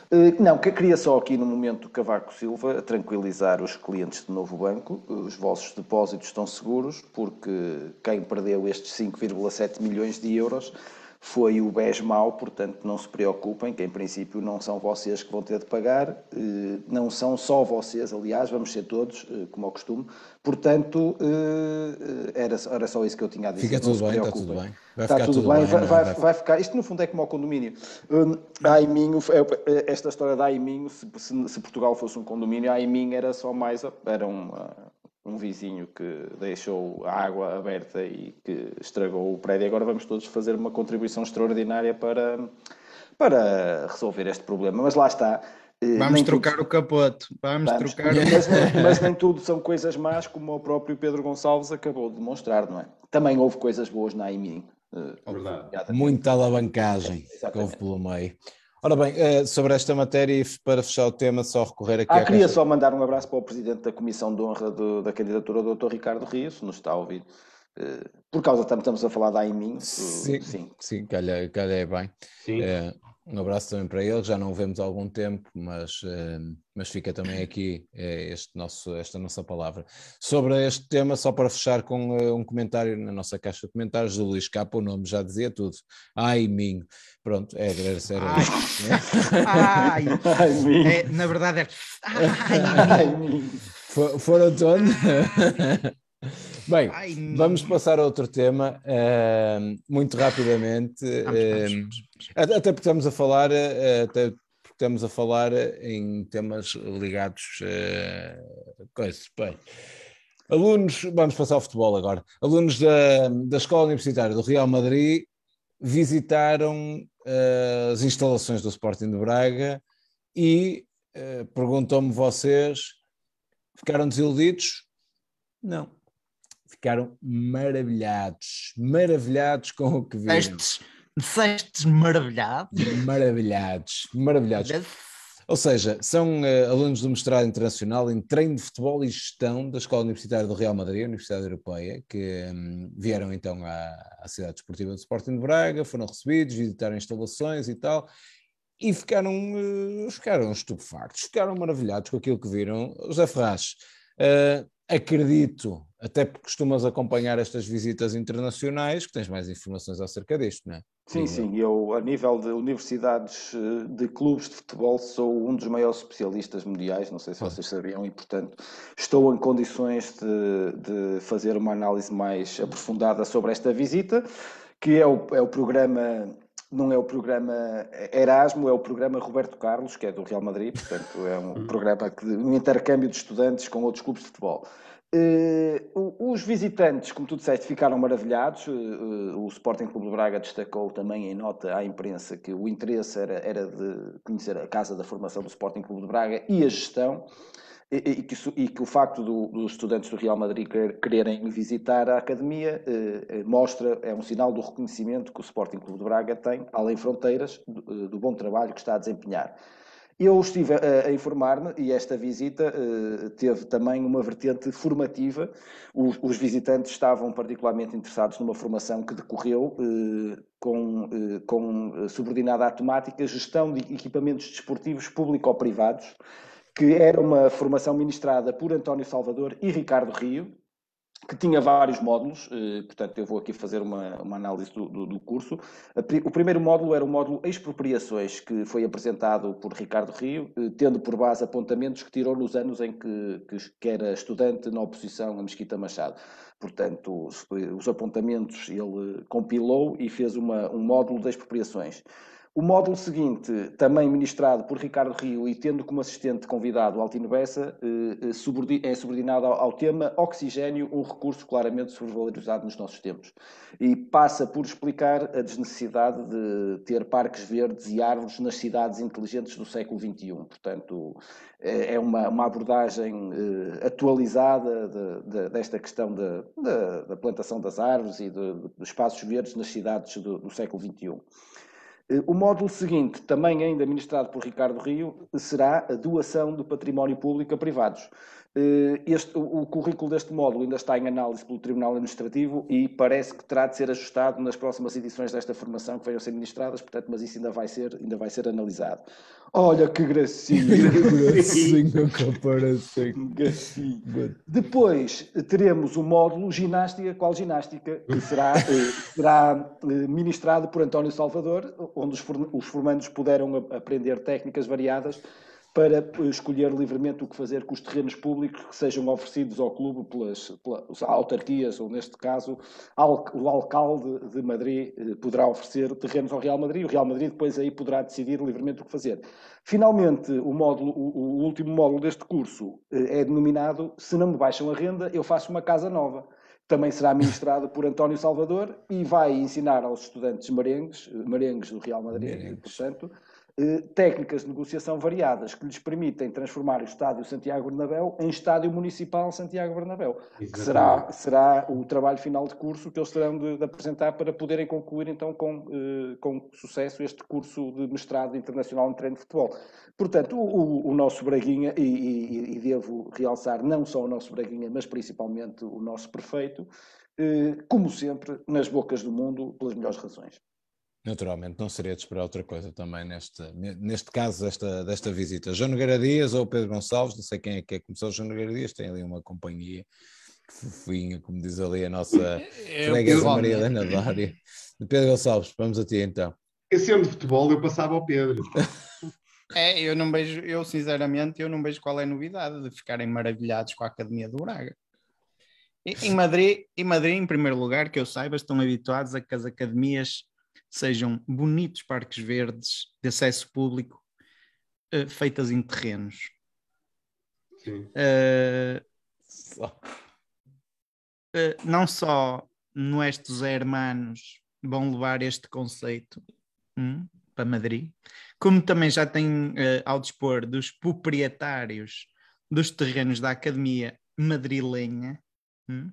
Eh, Não, que queria só aqui no momento Cavaco Silva tranquilizar os clientes do novo banco, os vossos depósitos estão seguros, porque quem perdeu estes 5,7 milhões de euros foi o BES mau, portanto não se preocupem, que em princípio não são vocês que vão ter de pagar, eh, não são só vocês, aliás, vamos ser todos, eh, como ao costume, portanto eh, era, era só isso que eu tinha a dizer. Fica tudo bem, está tudo bem. Vai Está ficar tudo, tudo bem, bem, vai, é? vai- Vai- vai ficar. Isto no fundo é como ao condomínio. Hum, A Aiminho, é- esta história da Aiminho, se, se- Portugal fosse um condomínio, a Aiminho era só mais. Era um, um vizinho que deixou a água aberta e que estragou o prédio. Agora vamos todos fazer uma contribuição extraordinária para, para resolver este problema. Mas lá está. eh, Vamos nem trocar tudo- o capote, vamos, Vamos, trocar mas, nem- mas nem tudo são coisas más, como o próprio Pedro Gonçalves acabou de demonstrar, não é? Também houve coisas boas na Aiminho. eh, Verdade. Muita alavancagem que Exatamente. houve pelo meio. Ora bem, eh, sobre esta matéria, e para fechar o tema, só recorrer aqui Ah, à queria caixa- só mandar um abraço para o Presidente da Comissão de Honra do- da candidatura, o Dr. Ricardo Rios, se nos está a ouvir. Eh, Por causa, tam- estamos a falar da AIMIN. Sim, sim. sim, calha, calha é bem. Sim. Eh, um abraço também para ele, já não o vemos há algum tempo, mas, eh, mas fica também aqui eh, este nosso, esta nossa palavra. Sobre este tema, só para fechar com eh, um comentário na nossa caixa de comentários do Luís Capa, o nome já dizia tudo. Ai, Minho. Pronto, é agradecer a Ai. isto, né? Ai, é, na verdade é. Ai, AIMIN. For- Foram todos. Bem, ai, Vamos passar a outro tema, eh, muito rapidamente, Vamos, eh, vamos. até até porque estamos a falar, eh, até porque estamos a falar em temas ligados a coisas. Bem, alunos, vamos passar ao futebol agora. Alunos da, da Escola Universitária do Real Madrid visitaram as instalações do Sporting de Braga e perguntam-me vocês, ficaram desiludidos? Não ficaram maravilhados, maravilhados com o que viram. Dissestes, dissestes maravilhado. Maravilhados, maravilhados. Ou seja, são eh, alunos do mestrado internacional em treino de futebol e gestão da Escola Universitária do Real Madrid, Universidade Europeia, que hum, vieram então à, à cidade desportiva do Sporting de Braga, foram recebidos, visitaram instalações e tal, e ficaram, eh, ficaram estupefactos, ficaram maravilhados com aquilo que viram. José Ferraz, eh, acredito, até porque costumas acompanhar estas visitas internacionais, que tens mais informações acerca disto, não é? Sim, eu. sim, eu a nível de universidades, eh, de clubes de futebol, sou um dos maiores especialistas mundiais, não sei se Ah. vocês sabiam, e portanto estou em condições de, de fazer uma análise mais aprofundada sobre esta visita, que é o, é o programa, não é o programa Erasmo, é o programa Roberto Carlos, que é do Real Madrid, portanto é um programa que, um intercâmbio de estudantes com outros clubes de futebol. O- os visitantes, como tu disseste, ficaram maravilhados. Eh, o Sporting Clube de Braga destacou também em nota à imprensa que o interesse era, era de conhecer a casa da formação do Sporting Clube de Braga e a gestão, e, e que, e que o facto do- dos estudantes do Real Madrid querer- quererem visitar a academia eh, eh, mostra, é um sinal do reconhecimento que o Sporting Clube de Braga tem, além fronteiras, do, eh, do bom trabalho que está a desempenhar. Eu estive a, a informar-me e esta visita eh, teve também uma vertente formativa. Os, os visitantes estavam particularmente interessados numa formação que decorreu eh, com, eh, com subordinada à temática gestão de equipamentos desportivos público-privados, que era uma formação ministrada por António Salvador e Ricardo Rio, que tinha vários módulos, eh, portanto eu vou aqui fazer uma, uma análise do, do- do curso. O primeiro módulo era o módulo Expropriações, que foi apresentado por Ricardo Rio, eh, tendo por base apontamentos que tirou nos anos em que, que, era estudante na oposição a Mesquita Machado. Portanto, os, os apontamentos ele compilou e fez uma, um módulo de expropriações. O módulo seguinte, também ministrado por Ricardo Rio e tendo como assistente convidado Altino Bessa, eh, eh, é subordinado ao, tema oxigênio, um recurso claramente sobrevalorizado nos nossos tempos. E passa por explicar a desnecessidade de ter parques verdes e árvores nas cidades inteligentes do século XXI. Portanto, é é uma, uma abordagem eh, atualizada de- de- desta questão da, da- plantação das árvores e de- de- espaços verdes nas cidades do, do século XXI. Eh, O módulo seguinte, também ainda ministrado por Ricardo Rio, será a doação do património público a privados. Eh, Este, o, o currículo deste módulo ainda está em análise pelo Tribunal Administrativo e parece que terá de ser ajustado nas próximas edições desta formação que venham a ser ministradas, portanto, mas isso ainda vai ser, ainda vai ser analisado. Olha que gracinha! Gracinha, comparação. Gracinha. Depois teremos o módulo ginástica, qual ginástica, que será, eh, será eh, ministrado por António Salvador, onde os, form- os formandos puderam aprender técnicas variadas para escolher livremente o que fazer com os terrenos públicos que sejam oferecidos ao clube pelas, pelas autarquias, ou neste caso, al- o alcalde de Madrid eh, poderá oferecer terrenos ao Real Madrid, o Real Madrid depois aí poderá decidir livremente o que fazer. Finalmente, o, módulo, o, o último módulo deste curso eh, é denominado Se não me baixam a renda, eu faço uma casa nova. Também será ministrado por António Salvador e vai ensinar aos estudantes merengues, eh, merengues do Real Madrid, Merengues. portanto, técnicas de negociação variadas que lhes permitem transformar o estádio Santiago Bernabéu em estádio municipal Santiago Bernabéu, que será, será o trabalho final de curso que eles terão de, de apresentar para poderem concluir então com, eh, com sucesso este curso de mestrado internacional em treino de futebol. Portanto, o, o- o nosso Braguinha, e, e- e devo realçar não só o nosso Braguinha, mas principalmente o nosso prefeito, eh, como sempre, nas bocas do mundo, pelas melhores razões. Naturalmente, não seria de esperar outra coisa também neste, neste caso desta, desta visita. João Nogueira Dias ou Pedro Gonçalves, não sei quem é que é que começou. João Nogueira Dias tem ali uma companhia fofinha, como diz ali a nossa freguesa eu- Maria Helena Dória. Pedro Gonçalves, vamos a ti então. Eu sendo de futebol, eu passava ao Pedro. É, eu não vejo, eu sinceramente, eu não vejo qual é a novidade de ficarem maravilhados com a Academia do Braga. Em Madrid, em Madrid, em primeiro lugar, que eu saiba, estão habituados a que as academias sejam bonitos parques verdes de acesso público, eh, feitas em terrenos. Sim. Eh, Só. eh, não só nuestros hermanos vão levar este conceito hum, para Madrid, como também já têm eh, ao dispor dos proprietários dos terrenos da Academia Madrilenha hum,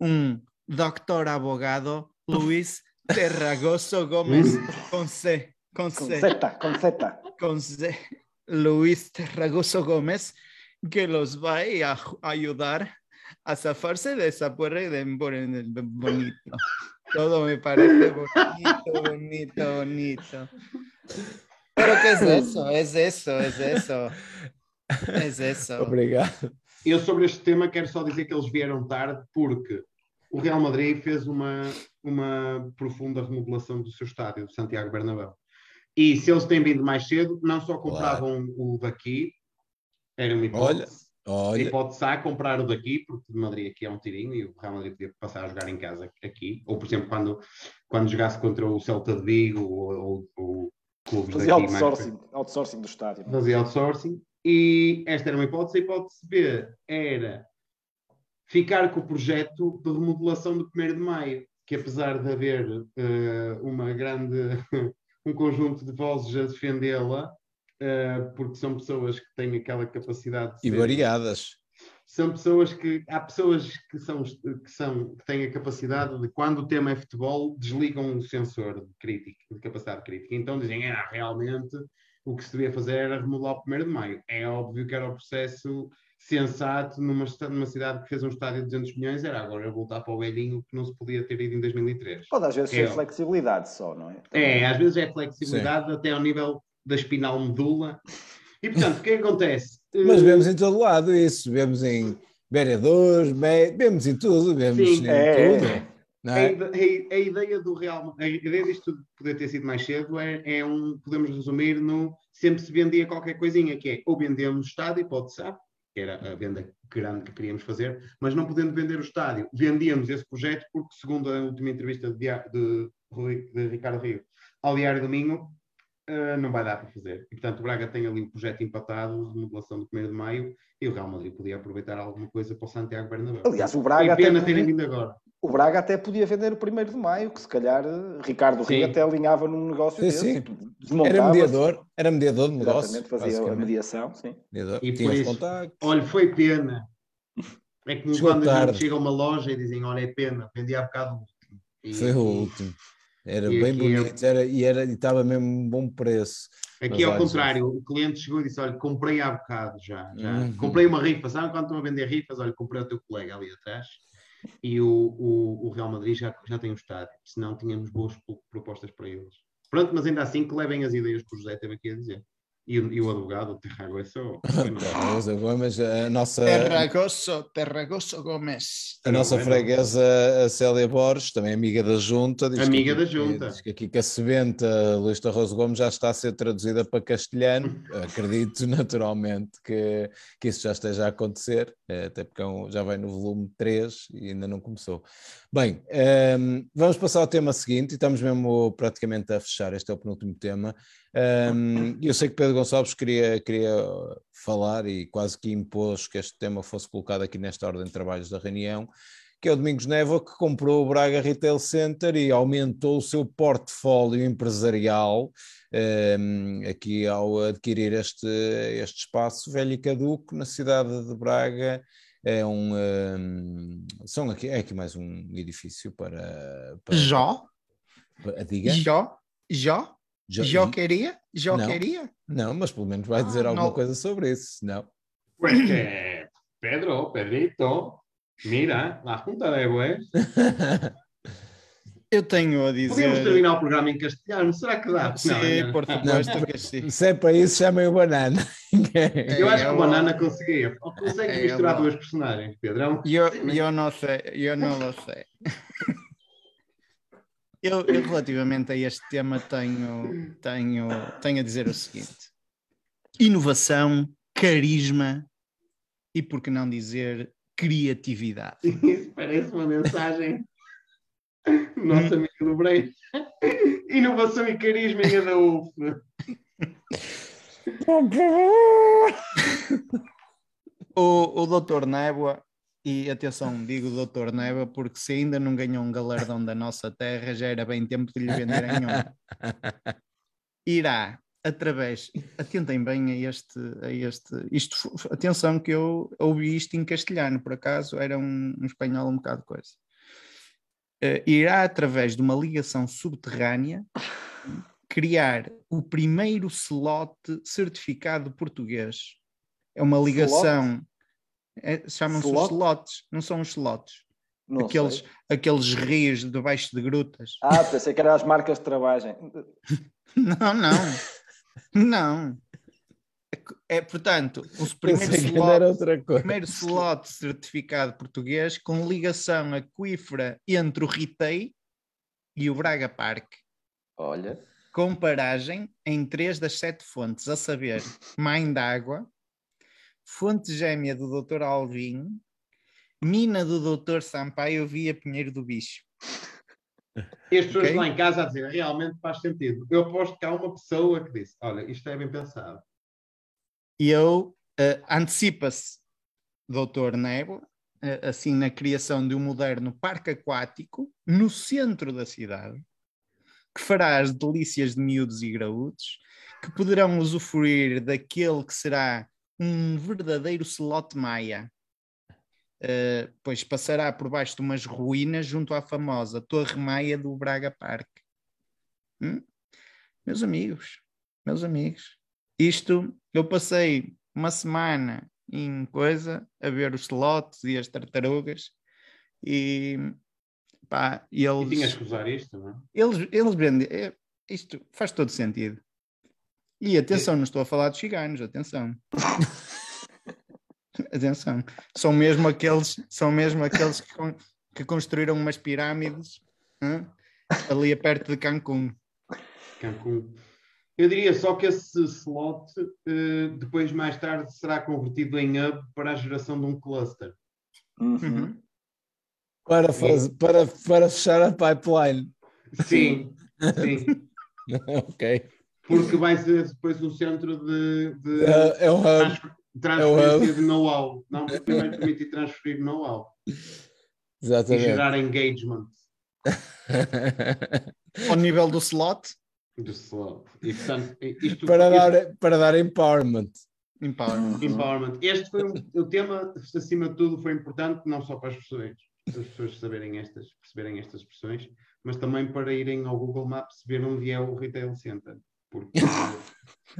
um doctor abogado Luís Terragoso Gomes com C, Com C, Z, com Z. con C- Luis Terragoso Gómez, que los va a ayudar a zafarse de esa puerta de bonito. Todo me parece bonito, bonito, bonito. Pero ¿qué es eso? Es eso, es eso. Es eso. Obrigado. Eu sobre este tema quero só dizer que eles vieram tarde porque o Real Madrid fez uma, uma profunda remodelação do seu estádio, do Santiago Bernabéu. E se eles têm vindo mais cedo, não só compravam o daqui, era uma hipótese. A Olha, hipótese A, comprar o daqui, porque de Madrid aqui é um tirinho e o Real Madrid podia passar a jogar em casa aqui. Ou, por exemplo, quando, quando jogasse contra o Celta de Vigo ou, ou, ou clubes Fazia daqui mais outsourcing, outsourcing do estádio. fazia outsourcing. E esta era uma hipótese. A hipótese B era ficar com o projeto de remodelação do 1 de maio, que apesar de haver eh, uma grande, um conjunto de vozes a defendê-la, eh, porque são pessoas que têm aquela capacidade de e ser- variadas. são pessoas que há pessoas que são que são que têm a capacidade de quando o tema é futebol desligam o sensor de crítica de capacidade crítica então dizem ah, realmente o que se devia fazer era remodelar o 1 de maio é óbvio que era o processo sensato numa, numa cidade que fez um estádio de 200 milhões era agora voltar para o velhinho que não se podia ter ido em 2003 Pode às vezes É. ser flexibilidade só, não é? é, às vezes é flexibilidade até ao nível da espinal medula e portanto o que é que acontece Mas vemos em todo lado isso, vemos em vereadores, vemos em tudo, vemos Sim, em é, tudo. é. A, a a ideia do Real a ideia disto tudo poder ter sido mais cedo é, é um, podemos resumir no sempre se vendia qualquer coisinha, que é ou vendemos o estádio, pode ser, que era a venda grande que queríamos fazer, mas não podendo vender o estádio, vendíamos esse projeto porque, segundo a última entrevista de, de de Ricardo Rio, ao Diário do Eh, não vai dar para fazer. E, portanto, o Braga tem ali o projeto empatado de modulação do 1 de maio e o Real Madrid podia aproveitar alguma coisa para o Santiago Bernabéu. Aliás, o Braga, até pena podia, terem vindo agora. o Braga até podia vender o 1 de maio, que se calhar eh, Ricardo. Rio até alinhava num negócio Sim, desse. sim. tipo, Era mediador, era mediador de negócio. Exatamente, fazia a mediação, sim. Mediador. E Tinha por os isso. Olha, foi pena. É Chegou quando a gente tarde. chega a uma loja e dizem, olha, é pena, vendi há bocado o último. E- Foi o e- último. Era e bem é- bonito era, e era- e estava mesmo um bom preço. Aqui ao contrário, o cliente chegou e disse: Olha, comprei há bocado já. já. Uhum. Comprei uma rifa. Sabe quando estão a vender rifas? Olha, comprei o teu colega ali atrás. E o, o, o Real Madrid já, já tem um estádio. Senão tínhamos boas pro- propostas para eles. Pronto, mas ainda assim que levem as ideias que o José teve aqui a dizer. E, o- e o advogado, o Terrago, só. Tá, Rosa Gomes, a nossa, Terragoso, Terragoso Gomes. a nossa freguesa a Célia Borges, também amiga da Junta. diz que Amiga aqui- da Junta. Diz que aqui que a sebenta Luís da Rosa Gomes já está a ser traduzida para castelhano. Acredito naturalmente que, que isso já esteja a acontecer, eh, até porque é já vai no volume 3 e ainda não começou. Bem, ehm, vamos passar ao tema seguinte e estamos mesmo praticamente a fechar. Este é o penúltimo tema. Um, eu sei que Pedro Gonçalves queria, queria falar e quase que impôs que este tema fosse colocado aqui nesta ordem de trabalhos da reunião, que é o Domingos Névoa, que comprou o Braga Retail Center e aumentou o seu portfólio empresarial um, aqui ao adquirir este, este espaço. Velho e caduco na cidade de Braga. É um, um, são aqui, é aqui mais um edifício para, para Jó, para- diga? Jó, Jó, Jo- Jó queria, Jó Não. queria. Não, mas pelo menos vai dizer Ah, alguma não. coisa sobre isso. Não. Pues que, Pedro, Pedrito, mira, la junta de Bues. Eu tenho a dizer. terminar o programa em castelhano, será que dá? Sim, Não, por supuesto que sim. Se é para isso, chamem o banana. Eu acho É, que o Banana conseguia. Ou consegues É, misturar duas personagens, Pedrão? Eu, eu não sei, eu não sei. Eu, eu, relativamente a este tema tenho, tenho, tenho a dizer o seguinte: inovação, carisma e por que não dizer criatividade. Isso parece uma mensagem. do Nosso amigo do Breio. Inovação e carisma em da UF. O, o Dr. Néboa, e atenção, digo Dr. Néboa, porque se ainda não ganhou um galardão da nossa terra, já era bem tempo de lhe venderem um. Irá, através, atentem bem a este, a este, isto, atenção que eu ouvi isto em castelhano, por acaso era um, um espanhol um bocado coisa. Eh, irá, através de uma ligação subterrânea, criar o primeiro slot certificado português. É uma ligação. É- Chamam-se os Slot? slots, não são os slots. Não Aqueles, sei. aqueles rios debaixo de grutas. Ah, pensei que eram as marcas de trabalho. Não, não. Não. É, portanto, o primeiro slot, outra coisa. primeiro slot certificado português com ligação aquífera entre o Ritei e o Braga Park, Olha, com paragem em três das sete fontes, a saber, Mãe d'Água, Fonte Gêmea do Dr. Alvim, Mina do Dr. Sampaio via Pinheiro do Bicho. E as pessoas Ok. lá em casa a dizer realmente faz sentido. Eu aposto que há uma pessoa que disse: Olha, isto é bem pensado. E eu eh, antecipa-se, Dr. Nebo, eh, assim na criação de um moderno parque aquático no centro da cidade, que fará as delícias de miúdos e graúdos, que poderão usufruir daquele que será um verdadeiro slot maia. Eh, pois passará por baixo de umas ruínas junto à famosa Torre Maia do Braga Park. Hum? Meus amigos, meus amigos, isto eu passei uma semana em coisa a ver os slots e as tartarugas e pá, e E eles, tinhas que usar isto, não é? eles, eles vendem. é, isto faz todo sentido. E atenção, não estou a falar de ciganos, atenção. atenção. São mesmo aqueles, são mesmo aqueles que, con- que construíram umas pirâmides hã? ali a perto de Cancún. Cancún. Eu diria só que esse slot eh, depois, mais tarde, será convertido em hub para a geração de um cluster. Uhum. Uhum. Para, faz- para, para fechar a pipeline. Sim, sim. ok. Porque vai ser depois um centro de, de É, é um hub. transfer- transferência hub. de know-how. Não, porque vai permitir transferir know-how e Exatamente. gerar engagement Ao nível do slot, do slot. E, portanto, isto, para, isto- dar, para dar empowerment. empowerment. Empowerment. Este foi um- o tema, acima de tudo, foi importante não só para as pessoas, as pessoas saberem estas, perceberem estas expressões, mas também para irem ao Google Maps ver onde é o Retail Center. Porque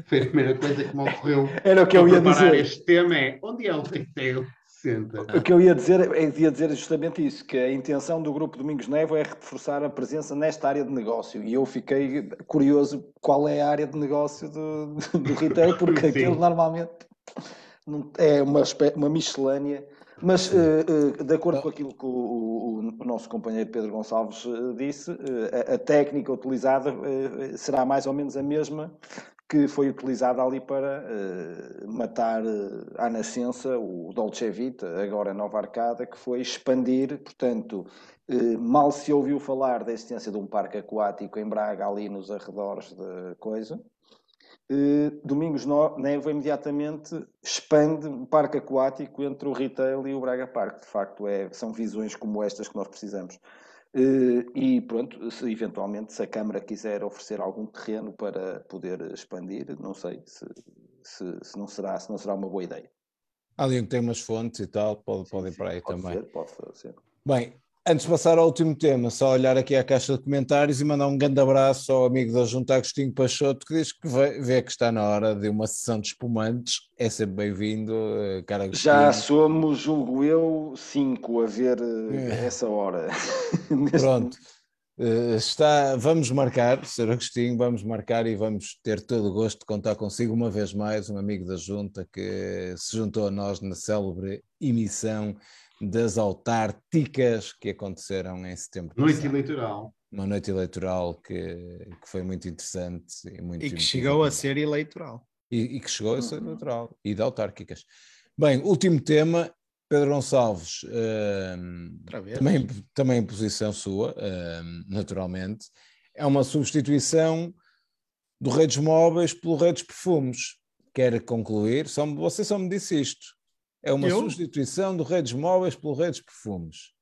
foi a primeira coisa que me ocorreu Era o que eu ia dizer. este tema é onde é o Retail Center? O que eu ia dizer, eu ia dizer justamente isso, que a intenção do grupo Domingos Nevo é reforçar a presença nesta área de negócio. E eu fiquei curioso qual é a área de negócio do, do retail, porque aquilo normalmente é uma, uma miscelânea. Mas, eh, eh, de acordo com aquilo que o, nosso companheiro Pedro Gonçalves eh, disse, a, técnica utilizada será mais ou menos a mesma que foi utilizada ali para matar à nascença o Dolce Vita, agora nova arcada, que foi expandir, portanto, mal se ouviu falar da existência de um parque aquático em Braga, ali nos arredores da coisa. Eh, Domingos No- Nevo imediatamente expande o parque aquático entre o retail e o Braga Park. De facto, é, são visões como estas que nós precisamos. Eh, E pronto, se eventualmente se a Câmara quiser oferecer algum terreno para poder expandir, não sei se, se, se não, será, se não será uma boa ideia. Ali que tem umas fontes e tal, pode, pode ir para aí pode também. Ser, pode ser. Bem, antes de passar ao último tema, só olhar aqui à caixa de comentários e mandar um grande abraço ao amigo da Junta Agostinho Pachoto, que diz que vê, que está na hora de uma sessão de espumantes. É sempre bem-vindo, eh, cara Agostinho. Já somos, julgo eu, cinco a ver eh, É. essa hora. Pronto. Eh, está, vamos marcar, Sr. Agostinho, vamos marcar e vamos ter todo o gosto de contar consigo uma vez mais, um amigo da Junta que se juntou a nós na célebre emissão das autárticas que aconteceram em setembro. Noite passado. eleitoral. Uma noite eleitoral que, que foi muito interessante e muito E que chegou a ser eleitoral. E, e que chegou a ser Uhum. eleitoral e de autárquicas. Bem, último tema, Pedro Gonçalves. Outra vez. também, também em posição sua, ehm, naturalmente, é uma substituição do Rei dos Móveis pelo Rei dos Perfumes. Quer concluir? Só, me- você só me disse isto. É uma Eu? substituição do Rei dos Móveis pelo Rei dos Perfumes.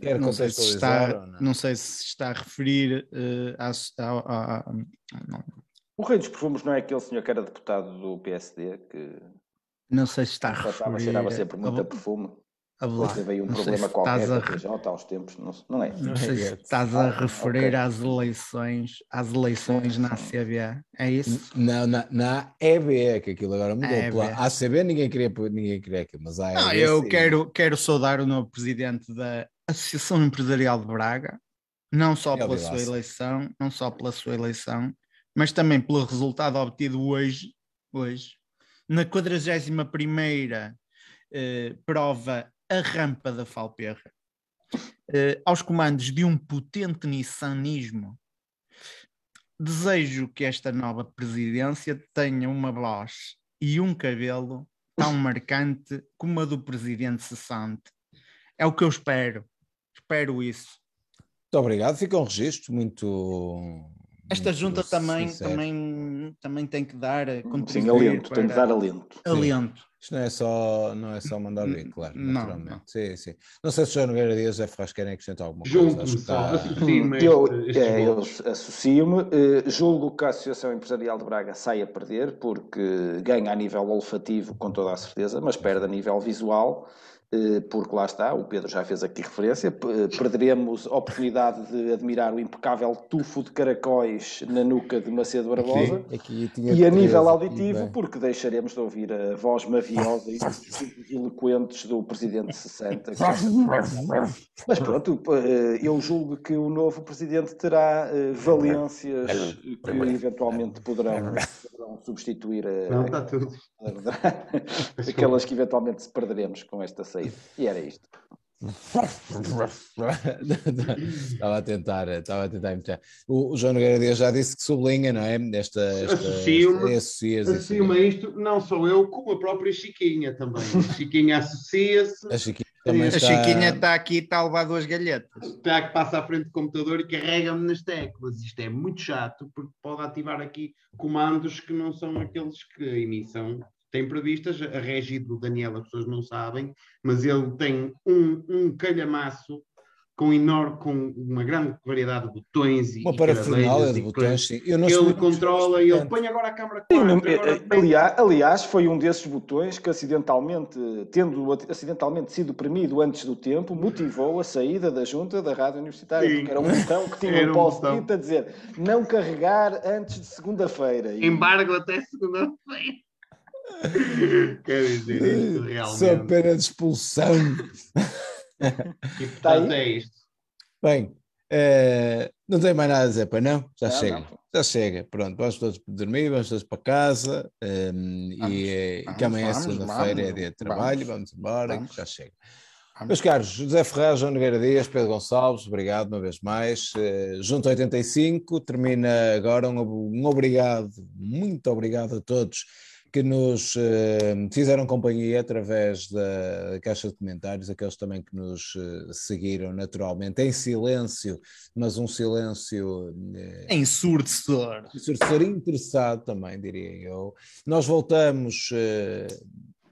Quer não sei, se está, ou não? não sei se está a referir às- à- à- à- não, O Rei dos Perfumes não é aquele senhor que era deputado do PSD que não sei se está a referir muito a a, perfume. A, Depois teve aí um não problema se qualquer estás a a PJ há uns tempos, não, não é? Não sei se É, estás a Ah, referir ok. às eleições, às eleições na ACBA. É isso? Não, na, na EBE, que aquilo agora mudou. EBE. Pela ACB ninguém queria, ninguém queria aquilo, mas a Não, EBE eu sim. quero, quero saudar o novo presidente da Associação Empresarial de Braga, não só É pela sua Vilaça. eleição, não só pela sua eleição, mas também pelo resultado obtido hoje, hoje na 41ª eh, prova A Rampa da Falperra, eh, aos comandos de um potente nissanismo. Desejo que esta nova presidência tenha uma voz e um cabelo tão marcante como a do presidente cessante. É o que eu espero. Espero isso. Muito obrigado, fica um registro muito. Esta muito junta também, sincero. também, também tem que dar eh, Sim, alento, tem de para- dar alento. alento. Isto não é só, não é só mandar vir, N- claro, não, naturalmente. não. Sim, sim. Não sei se o João Nogueira Dias e José Ferraz querem acrescentar alguma coisa. Que só, está- Eu, é, eu associo-me. eh, julgo que a Associação Empresarial de Braga sai a perder, porque ganha a nível olfativo, com toda a certeza, mas perde a nível visual, porque lá está, o Pedro já fez aqui referência, eh, perderemos a oportunidade de admirar o impecável tufo de caracóis na nuca de Macedo Barbosa. Aqui, aqui tinha E a nível 13, auditivo, e porque deixaremos de ouvir a voz maviosa e eloquentes do Presidente 60. Mas pronto, eh, eu julgo que o novo Presidente terá eh, valências que eventualmente poderão, poderão substituir a- Não, está tudo. aquelas que eventualmente se perderemos com esta saída. E era isto. estava a tentar, estava a tentar imitar. O, o João Nogueira Dias já disse que sublinha, não é? Esta, esta, Associo-me-. Associo-me a isto, não só eu, como a própria Chiquinha também. A Chiquinha associa-se A Chiquinha também A está... Chiquinha está aqui e está a levar duas galhetas. Está que passa à frente do computador e carrega-me nas teclas. Isto é muito chato porque pode ativar aqui comandos que não são aqueles que a emissão tem previstas. A regi do Daniel as pessoas não sabem, mas ele tem um, um calhamaço com enorme, com uma grande variedade de botões e Uma parafernália caravelhas de botões, sim. Eu não ele controla e ele põe agora a câmara Sim, 4. no- agora eh, aliás, aliás, foi um desses botões que acidentalmente, tendo acidentalmente sido premido antes do tempo, motivou a saída da junta da Rádio Universitária, Sim. porque era um botão que tinha um um post-it a dizer não carregar antes de segunda-feira. E- Embargo até segunda-feira. Quer dizer, isto realmente. Só pena de expulsão. E, Tá aí? portanto, é isto. Bem, eh, não tem mais nada a dizer para não? Já Não, chega. não. Já chega. Pronto, vamos todos dormir, vamos todos para casa. ehm, Vamos, e, vamos, que amanhã é segunda-feira, é dia de trabalho. Vamos, embora, vamos. que já chega. Vamos. Meus caros, José Ferraz, João Nogueira Dias, Pedro Gonçalves, obrigado uma vez mais. Eh, Junto 85, termina agora um, um obrigado, muito obrigado a todos que nos eh, fizeram companhia através da caixa de comentários, aqueles também que nos eh, seguiram naturalmente, em silêncio, mas um silêncio eh, Ensurdecedor. ser interessado também, diria eu. Nós voltamos,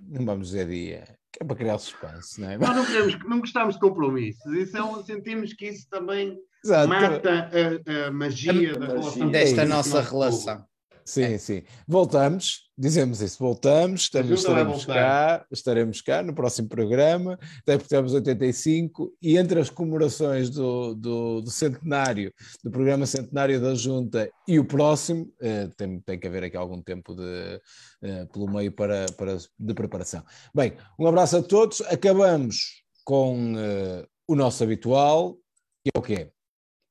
não vamos dizer dia, que é para criar suspense, não é? Nós não, queremos, não gostamos de compromissos. Isso é um- sentimos que isso também Exato. mata a, a magia da magia. relação. Desta É nossa relação. Sim, sim. Voltamos, dizemos isso, voltamos, estamos, estaremos cá, estaremos cá no próximo programa, até porque temos 85, e entre as comemorações do, do, do centenário, do programa centenário da Junta e o próximo, eh, tem, tem que haver aqui algum tempo de, eh, pelo meio para, para, de preparação. Bem, um abraço a todos, acabamos com eh, o nosso habitual, que é o quê?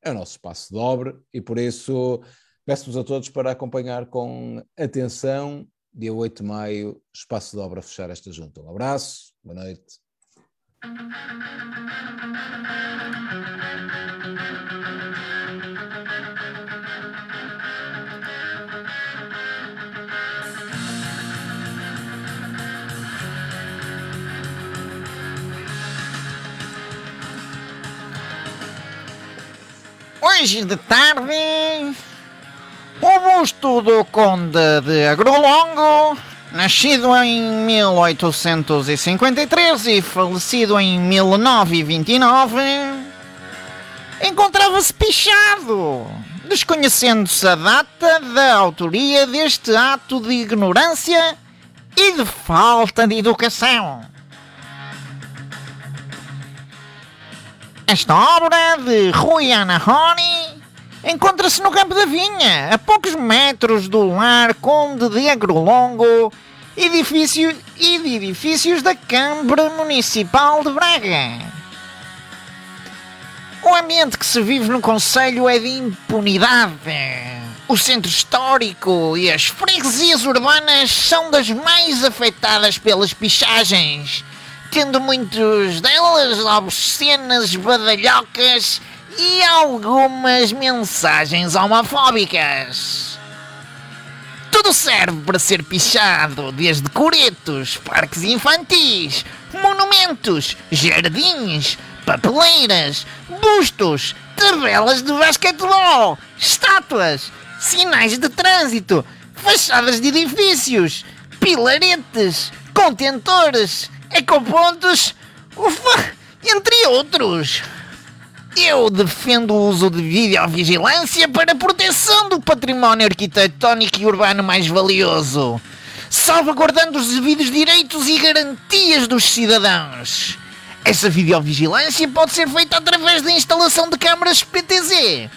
É o nosso espaço de obra, e por isso Peço-vos a todos para acompanhar com atenção, dia 8 de maio, espaço de obra fechar esta junta. Um abraço, boa noite. Hoje de tarde, o busto do Conde de Agrolongo, nascido em 1853 e falecido em 1929, encontrava-se pichado, desconhecendo-se a data da autoria deste ato de ignorância e de falta de educação. Esta obra de Rui Anahoni encontra-se no Campo da Vinha, a poucos metros do lar Conde de Agrolongo, edifício e de edifícios da Câmara Municipal de Braga. O ambiente que se vive no Conselho é de impunidade. O centro histórico e as freguesias urbanas são das mais afetadas pelas pichagens, tendo muitas delas obscenas, badalhocas e algumas mensagens homofóbicas. Tudo serve para ser pichado, desde coretos, parques infantis, monumentos, jardins, papeleiras, bustos, tabelas de basquetebol, estátuas, sinais de trânsito, fachadas de edifícios, pilaretes, contentores, ecopontos, ufa, entre outros. Eu defendo o uso de videovigilância para a proteção do património arquitetónico e urbano mais valioso, salvaguardando os devidos direitos e garantias dos cidadãos. Essa videovigilância pode ser feita através da instalação de câmaras PTZ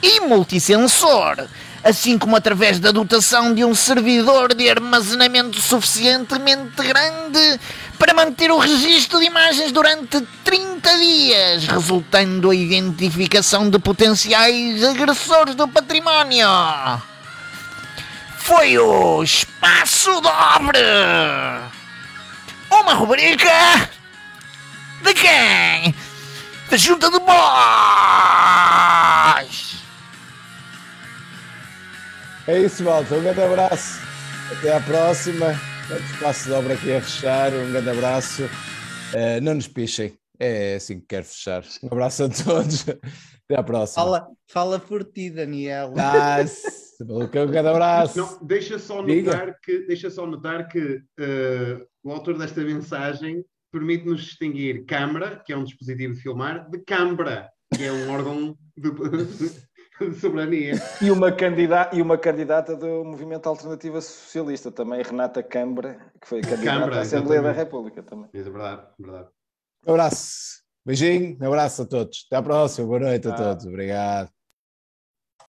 e multissensor, assim como através da dotação de um servidor de armazenamento suficientemente grande para manter o registro de imagens durante 30 dias, resultando a identificação de potenciais agressores do património. Foi o Espaço Dobre! Uma rubrica de quem? Da Junta de Boys! É isso, malta. Um grande abraço. Até à próxima. Espaço de obra aqui a fechar. Um grande abraço Eh, não nos pichem. É assim que quero fechar. Um abraço a todos. Até à próxima. Fala, fala por ti, Daniel. Ah, maluco, um grande abraço. Não, deixa só Diga. notar que, deixa só notar que eh, o autor desta mensagem permite-nos distinguir câmara, que é um dispositivo de filmar, de câmara, que é um órgão de, de soberania. E uma, candidata, e uma candidata do Movimento Alternativa Socialista também, Renata Câmara, que foi candidata Câmara, à Assembleia da. República também. É verdade, verdade. Um abraço. Beijinho, um abraço a todos. Até à próxima. Boa noite a Ah. todos. Obrigado.